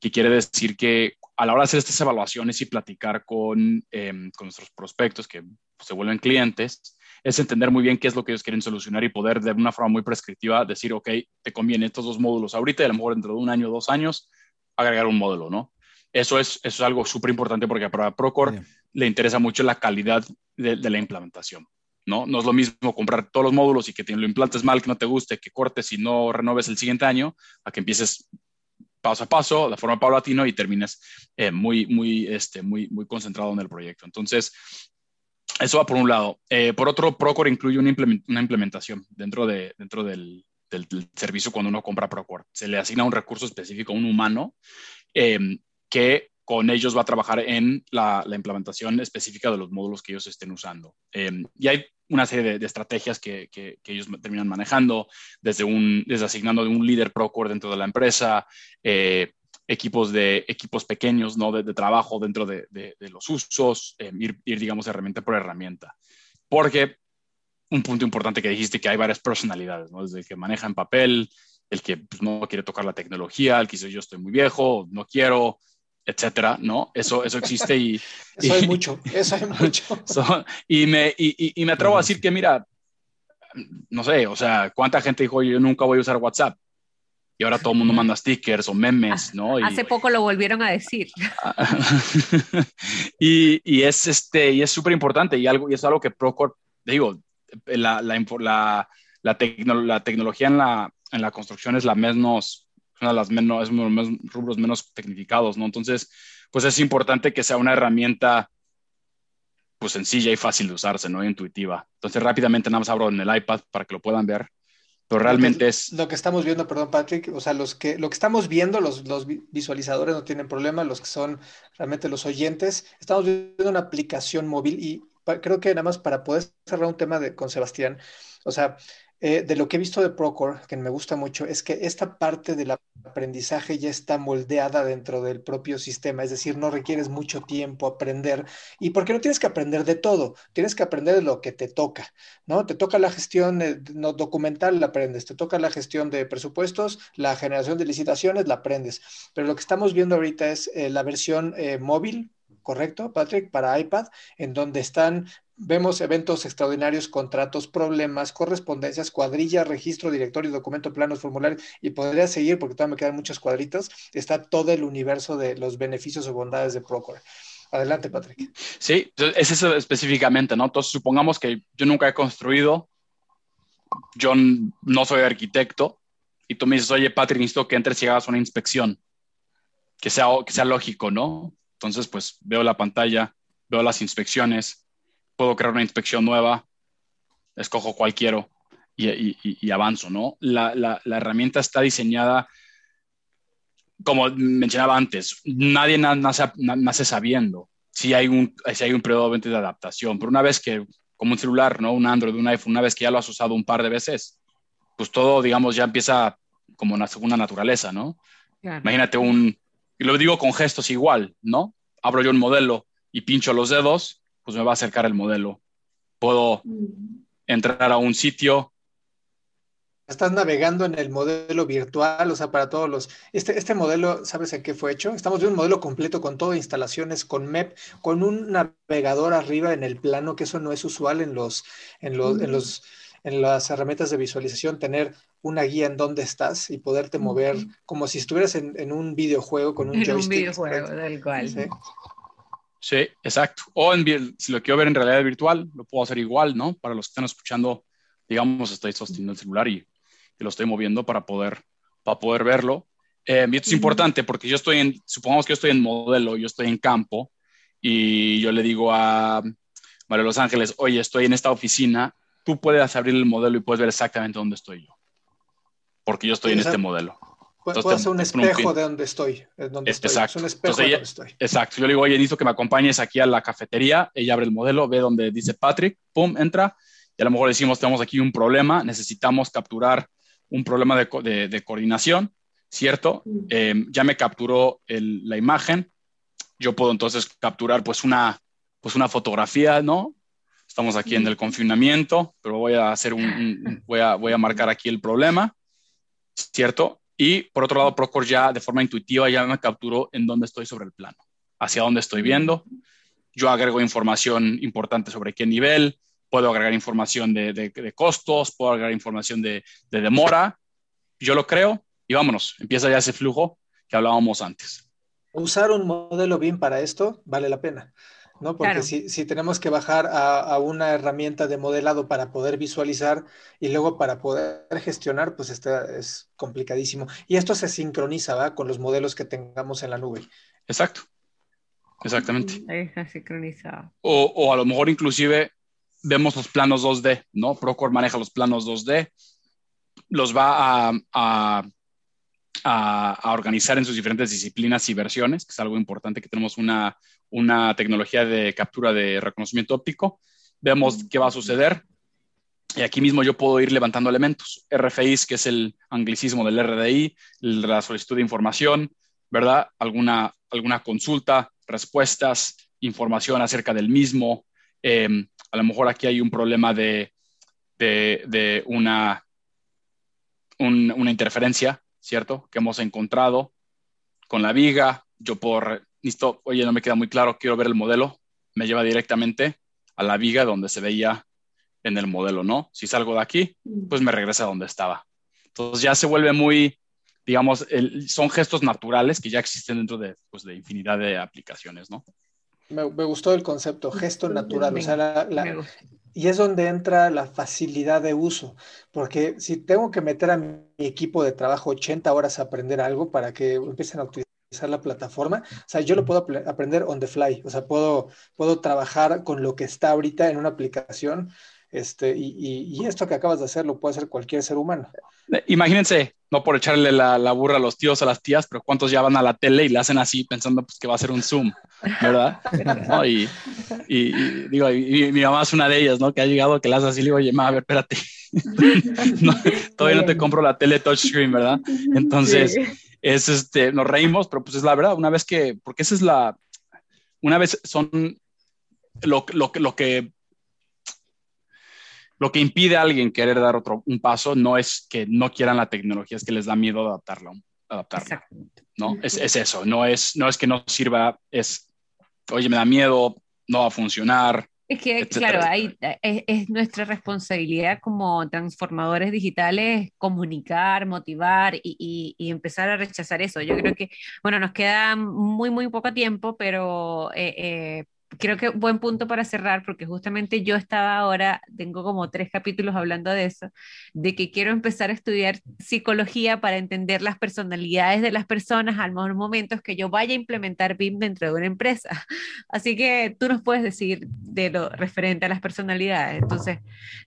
que quiere decir que a la hora de hacer estas evaluaciones y platicar con, em, con nuestros prospectos que se vuelven clientes, es entender muy bien qué es lo que ellos quieren solucionar y poder de una forma muy prescriptiva decir, ok, te conviene estos dos módulos ahorita y a lo mejor dentro de un año o dos años agregar un módulo, ¿no? Eso es, eso es algo súper importante porque para Procore le interesa mucho la calidad de, de la implementación, ¿no? No es lo mismo comprar todos los módulos y que te lo implantes mal, que no te guste, que cortes y no renoves el siguiente año, a que empieces paso a paso, de forma paulatina y termines eh, muy, muy, este, muy, muy concentrado en el proyecto. Entonces, eso va por un lado. Eh, por otro, Procore incluye una, implement- una implementación dentro, de, dentro del, servicio cuando uno compra Procore. Se le asigna un recurso específico, un humano, eh, que con ellos va a trabajar en la, implementación específica de los módulos que ellos estén usando. Eh, y hay una serie de, estrategias que, ellos terminan manejando, desde, un, desde asignando un líder Procore dentro de la empresa, eh, equipos, de, equipos pequeños ¿no? de, trabajo dentro de, los usos, eh, ir, ir, digamos, herramienta por herramienta. Porque un punto importante que dijiste que hay varias personalidades, ¿no? desde el que maneja en papel, el que pues, no quiere tocar la tecnología, el que dice yo estoy muy viejo, no quiero, etcétera, ¿no? Eso, eso existe y... Eso hay y- mucho, eso hay mucho. So, y, me, y, y- y me atrevo a decir que, mira, no sé, o sea, ¿cuánta gente dijo yo nunca voy a usar WhatsApp? Y ahora todo el mundo manda stickers o memes, ¿no? Y, Hace poco lo volvieron a decir. y, y es este y es súper importante y algo y es algo que Procore digo la, la, la, la, tecno- la tecnología en la, en la construcción es la menos una de las menos es uno de los rubros menos tecnificados no entonces pues es importante que sea una herramienta pues sencilla y fácil de usarse no intuitiva. Entonces rápidamente nada más abro en el iPad para que lo puedan ver. Pero realmente es lo que estamos viendo, perdón, Patrick, o sea, los que lo que estamos viendo, los, los vi- visualizadores no tienen problema, los que son realmente los oyentes, estamos viendo una aplicación móvil y creo que nada más para poder cerrar un tema de, con Sebastián, o sea, eh, de lo que he visto de Procore, que me gusta mucho, es que esta parte del aprendizaje ya está moldeada dentro del propio sistema, es decir, no requieres mucho tiempo aprender y porque no tienes que aprender de todo, tienes que aprender de lo que te toca, ¿no? Te toca la gestión eh, documental, la aprendes, te toca la gestión de presupuestos, la generación de licitaciones, la aprendes, pero lo que estamos viendo ahorita es eh, la versión eh, móvil, ¿correcto, Patrick? Para iPad, en donde están Vemos eventos extraordinarios, contratos, problemas, correspondencias, cuadrillas, registro, directorio, documento, planos, formularios, y podría seguir porque todavía me quedan muchos cuadritos. Está todo el universo de los beneficios o bondades de Procore. Adelante, Patrick. Sí, es eso específicamente, ¿no? Entonces, supongamos que yo nunca he construido, yo no soy arquitecto, y tú me dices, oye, Patrick, necesito que entres y hagas una inspección, que sea, que sea lógico, ¿no? Entonces, pues veo la pantalla, veo las inspecciones, puedo crear una inspección nueva, escojo cualquiera y, y, y, avanzo, ¿no? La, la, la, herramienta está diseñada, como mencionaba antes, nadie nace, nace sabiendo si hay, un, si hay un periodo de adaptación, pero una vez que, como un celular, ¿no? Un Android, un iPhone, una vez que ya lo has usado un par de veces, pues todo, digamos, ya empieza como una segunda naturaleza, ¿no? Imagínate un, y lo digo con gestos igual, ¿no? Abro yo un modelo y pincho los dedos, pues me va a acercar el modelo. Puedo entrar a un sitio. Estás navegando en el modelo virtual, o sea, para todos los... Este, este modelo, ¿sabes en qué fue hecho? Estamos viendo un modelo completo con todo, instalaciones, con MEP, con un navegador arriba en el plano, que eso no es usual en los, en los, en los en las herramientas de visualización, tener una guía en dónde estás y poderte mover como si estuvieras en, un videojuego con un en joystick. Un videojuego, del cual. ¿sí? Sí, exacto. O en, si lo quiero ver en realidad virtual, lo puedo hacer igual, ¿no? Para los que están escuchando, digamos, estoy sosteniendo el celular y, lo estoy moviendo para poder, para poder verlo. Eh, y esto es importante porque yo estoy en, supongamos que yo estoy en modelo, yo estoy en campo y yo le digo a María Los Ángeles, oye, estoy en esta oficina tú puedes abrir el modelo y puedes ver exactamente dónde estoy yo. Porque yo estoy en este modelo. Puedo hacer un espejo de dónde estoy. Donde exacto. un espejo de donde estoy. Exacto. Yo le digo, oye, necesito que me acompañes aquí a la cafetería. Ella abre el modelo, ve donde dice Patrick, pum, entra. Y a lo mejor decimos, tenemos aquí un problema, necesitamos capturar un problema de, de, coordinación, ¿cierto? Mm. Em, ya me capturó la imagen. Yo puedo entonces capturar pues una, pues una fotografía, ¿no? Estamos aquí en el confinamiento, pero voy a hacer un, voy, a, voy a marcar aquí el problema, ¿cierto? Y por otro lado, Procore ya de forma intuitiva ya me capturó en dónde estoy sobre el plano, hacia dónde estoy viendo. Yo agrego información importante sobre qué nivel, puedo agregar información de, costos, puedo agregar información de, de, demora. Yo lo creo y vámonos, empieza ya ese flujo que hablábamos antes. Usar un modelo bien para esto vale la pena. ¿No? Porque si, tenemos que bajar a, una herramienta de modelado para poder visualizar y luego para poder gestionar, pues está, es complicadísimo. Y esto se sincroniza ¿va? con los modelos que tengamos en la nube. Exacto. Exactamente. Está sincronizado. O, o a lo mejor inclusive vemos los planos 2D, ¿no? Procore maneja los planos 2D, los va a a, organizar en sus diferentes disciplinas y versiones, que es algo importante, que tenemos una, una tecnología de captura de reconocimiento óptico. Vemos qué va a suceder. Y aquí mismo yo puedo ir levantando elementos. RFIs, que es el anglicismo del RDI, la solicitud de información, ¿verdad? Alguna, alguna consulta, respuestas, información acerca del mismo. Em, a lo mejor aquí hay un problema de, de, de una, una interferencia ¿cierto? Que hemos encontrado con la viga. Yo por, listo, oye, no me queda muy claro, quiero ver el modelo. Me lleva directamente a la viga donde se veía en el modelo, ¿no? Si salgo de aquí, pues me regresa a donde estaba. Entonces ya se vuelve muy, digamos, son gestos naturales que ya existen dentro de, pues, de infinidad de aplicaciones, ¿no? Me, gustó el concepto, gesto natural. O sea, la, y es donde entra la facilidad de uso, porque si tengo que meter a mi equipo de trabajo 80 horas a aprender algo para que empiecen a utilizar la plataforma, o sea, yo lo puedo aprender on the fly, o sea, puedo, puedo trabajar con lo que está ahorita en una aplicación este, y, esto que acabas de hacer lo puede hacer cualquier ser humano. Eh, imagínense, no por echarle la, burra a los tíos, a las tías, pero cuántos ya van a la tele y le hacen así pensando pues, que va a ser un Zoom, ¿verdad? y, digo, mi mamá es una de ellas, ¿no? Que ha llegado, que le hace así, le digo, oye, ma, a ver, espérate. todavía no te compro la tele touchscreen, ¿verdad? Entonces, es este, nos reímos, pero pues es la verdad, una vez que, porque esa es la, una vez son lo, lo, lo que lo que impide a alguien querer dar otro un paso no es que no quieran la tecnología, es que les da miedo adaptarla, adaptarla. ¿no? Es, es, eso, no es, no es que no sirva, es, oye, me da miedo, no va a funcionar. Es que, claro, es, nuestra responsabilidad como transformadores digitales comunicar, motivar y, y, empezar a rechazar eso. Yo creo que, bueno, nos queda muy, muy poco tiempo, pero eh, eh, creo que buen punto para cerrar, porque justamente yo estaba ahora, tengo como tres capítulos hablando de eso, de que quiero empezar a estudiar psicología para entender las personalidades de las personas al los momentos que yo vaya a implementar BIM dentro de una empresa. Así que tú nos puedes decir de lo referente a las personalidades. Entonces,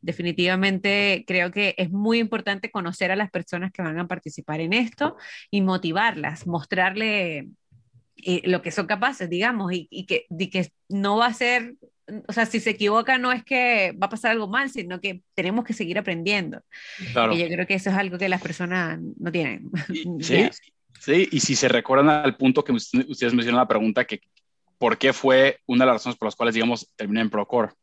definitivamente creo que es muy importante conocer a las personas que van a participar en esto y motivarlas, mostrarle eh, lo que son capaces, digamos, y, que, que no va a ser, o sea, si se equivoca no es que va a pasar algo mal, sino que tenemos que seguir aprendiendo. Claro. Y yo creo que eso es algo que las personas no tienen. sí, sí, y si se recuerdan al punto que ustedes me hicieron la pregunta, que por qué fue una de las razones por las cuales, digamos, terminé en Procore,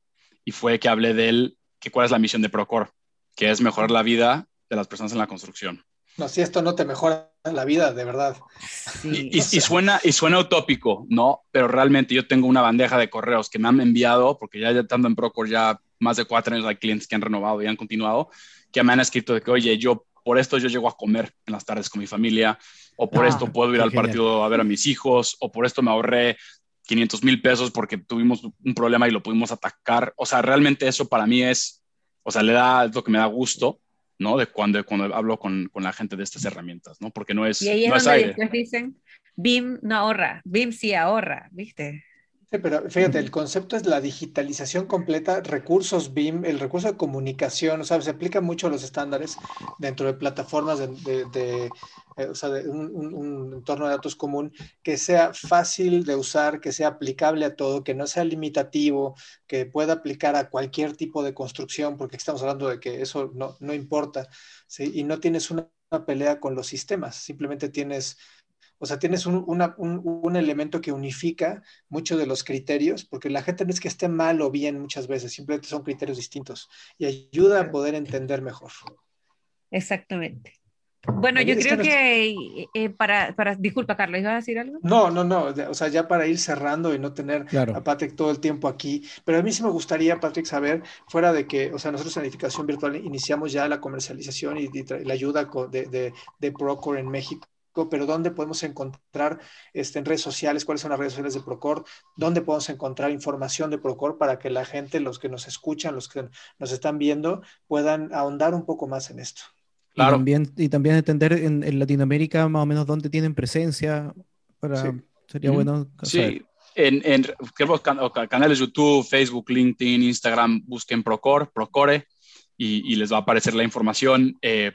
y fue que hablé de él, que cuál es la misión de Procore, que es mejorar la vida de las personas en la construcción. No, si esto no te mejora la vida, de verdad. y, suena, y suena utópico, ¿no? Pero realmente yo tengo una bandeja de correos que me han enviado, porque ya estando en Procore ya más de cuatro años hay clientes que han renovado y han continuado, que me han escrito de que, oye, yo por esto yo llego a comer en las tardes con mi familia, o por ah, esto puedo ir al partido a ver a mis hijos, o por esto me ahorré 500 mil pesos porque tuvimos un problema y lo pudimos atacar. O sea, realmente eso para mí es, o sea, le da, es lo que me da gusto ¿no? De cuando, cuando hablo con, con, la gente de estas herramientas, ¿no? Porque no es, y ahí es no donde es dicen, BIM no ahorra, BIM sí ahorra, ¿viste? Sí, pero fíjate, el concepto es la digitalización completa, recursos BIM, el recurso de comunicación, o sea, se aplica mucho a los estándares dentro de plataformas de, de, eh, o sea, de un, un, entorno de datos común que sea fácil de usar, que sea aplicable a todo, que no sea limitativo, que pueda aplicar a cualquier tipo de construcción, porque estamos hablando de que eso no, no importa, ¿sí? y no tienes una pelea con los sistemas, simplemente tienes o sea, tienes un, un, elemento que unifica muchos de los criterios, porque la gente no es que esté mal o bien muchas veces, simplemente son criterios distintos y ayuda a poder entender mejor. Exactamente. Bueno, yo creo que, eh, para, para, disculpa Carlos, ¿ibas a decir algo? No, no, no, o sea, ya para ir cerrando y no tener a Patrick todo el tiempo aquí, pero a mí sí me gustaría, Patrick, saber, fuera de que, o sea, nosotros en Edificación Virtual iniciamos ya la comercialización y, la ayuda de, de, de Procore en México, pero ¿dónde podemos encontrar este, en redes sociales? ¿Cuáles son las redes sociales de Procor? ¿Dónde podemos encontrar información de Procor para que la gente, los que nos escuchan, los que nos están viendo, puedan ahondar un poco más en esto? Claro. Y, también, y también entender en, Latinoamérica más o menos dónde tienen presencia. Para, Sería bueno. Sí. En, en canales YouTube, Facebook, LinkedIn, Instagram, busquen Procor, Procore y, les va a aparecer la información, eh,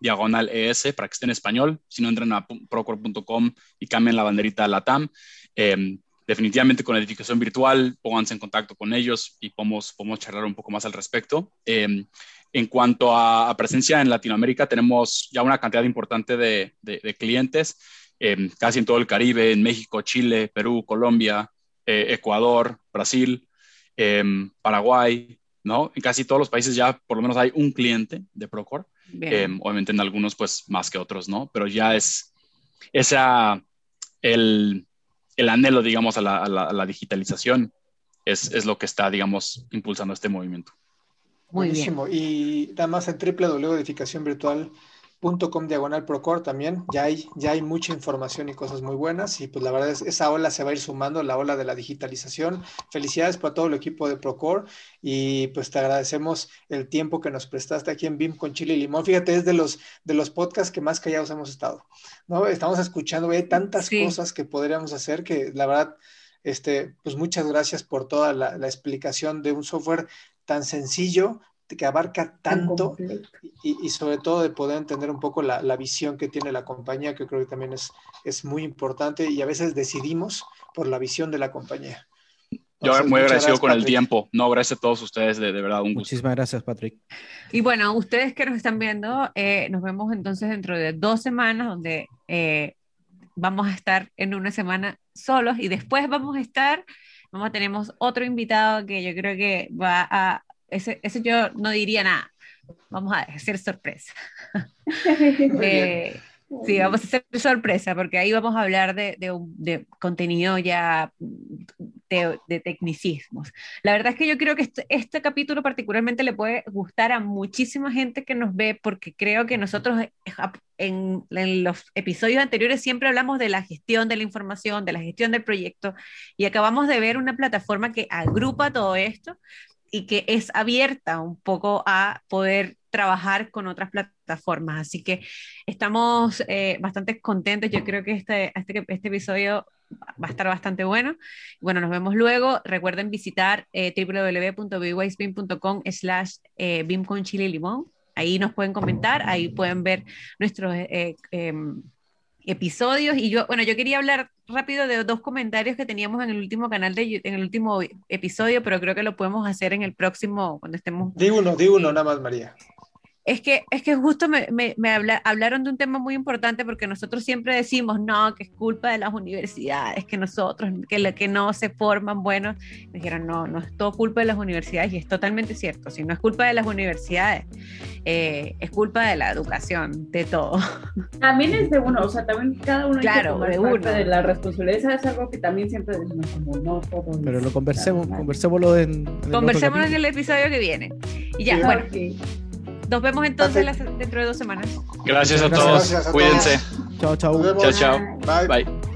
diagonal ES para que esté en español. Si no, entren a procore.com y cambien la banderita a la TAM. Em, definitivamente con edificación virtual, pónganse en contacto con ellos y podemos, podemos charlar un poco más al respecto. Em, en cuanto a, presencia en Latinoamérica, tenemos ya una cantidad importante de, de, clientes, em, casi en todo el Caribe, en México, Chile, Perú, Colombia, eh, Ecuador, Brasil, Paraguay, ¿no? En casi todos los países ya por lo menos hay un cliente de Procore. Em, obviamente en algunos pues más que otros, ¿no? Pero ya es esa, el, el anhelo, digamos, a la, a la, digitalización es, es, lo que está, digamos, impulsando este movimiento. Muy Buenísimo. Y nada más en www.edificación virtual .com diagonal Procor también, ya hay, ya hay mucha información y cosas muy buenas y pues la verdad es esa ola se va a ir sumando, la ola de la digitalización. Felicidades para todo el equipo de Procor y pues te agradecemos el tiempo que nos prestaste aquí en BIM con Chile y Limón. Fíjate, es de los, de los podcasts que más callados hemos estado, ¿no? Estamos escuchando, hay tantas cosas que podríamos hacer que la verdad, este, pues muchas gracias por toda la, la explicación de un software tan sencillo, que abarca tanto y, sobre todo de poder entender un poco la, visión que tiene la compañía, que creo que también es, es muy importante y a veces decidimos por la visión de la compañía. Yo muy agradecido con el tiempo. No, gracias a todos ustedes, de, verdad, un gusto. Muchísimas gracias, Patrick. Y bueno, ustedes que nos están viendo, eh, nos vemos entonces dentro de dos semanas, donde eh, vamos a estar en una semana solos y después vamos a estar, vamos a tenemos otro invitado que yo creo que va a ese, yo no diría nada. Vamos a hacer sorpresa. Eh, sí, vamos a hacer sorpresa porque ahí vamos a hablar de, de, de, contenido ya de, tecnicismos. La verdad es que yo creo que este, este, capítulo particularmente le puede gustar a muchísima gente que nos ve porque creo que nosotros eh, en, en los episodios anteriores siempre hablamos de la gestión de la información, de la gestión del proyecto y acabamos de ver una plataforma que agrupa todo esto y que es abierta un poco a poder trabajar con otras plataformas. Así que estamos eh, bastante contentos. Yo creo que este, este, este, episodio va a estar bastante bueno. Bueno, nos vemos luego. Recuerden visitar eh, slash eh, bim con chile limón. Ahí nos pueden comentar, ahí pueden ver nuestros eh, episodios. Y yo, bueno, yo quería hablar rápido de dos comentarios que teníamos en el último canal, de, en el último episodio, pero creo que lo podemos hacer en el próximo, cuando estemos. Di uno, di uno, nada más, María. Es que, es que justo me, me, me hablaron de un tema muy importante porque nosotros siempre decimos, no, que es culpa de las universidades, que nosotros, que, que no se forman buenos. Me dijeron, no, no es todo culpa de las universidades y es totalmente cierto. Si no es culpa de las universidades, eh, es culpa de la educación, de todo. También es de uno, o sea, también cada uno claro, de uno. de la responsabilidad. es algo que también siempre decimos, como no todo. Pero lo conversemos, conversémoslo en, en Conversémoslo en el episodio que viene. Y ya, bueno. Nos vemos entonces dentro de dos semanas. Gracias a todos. Cuídense. Chao, chao. Chao, chao. Bye. Bye.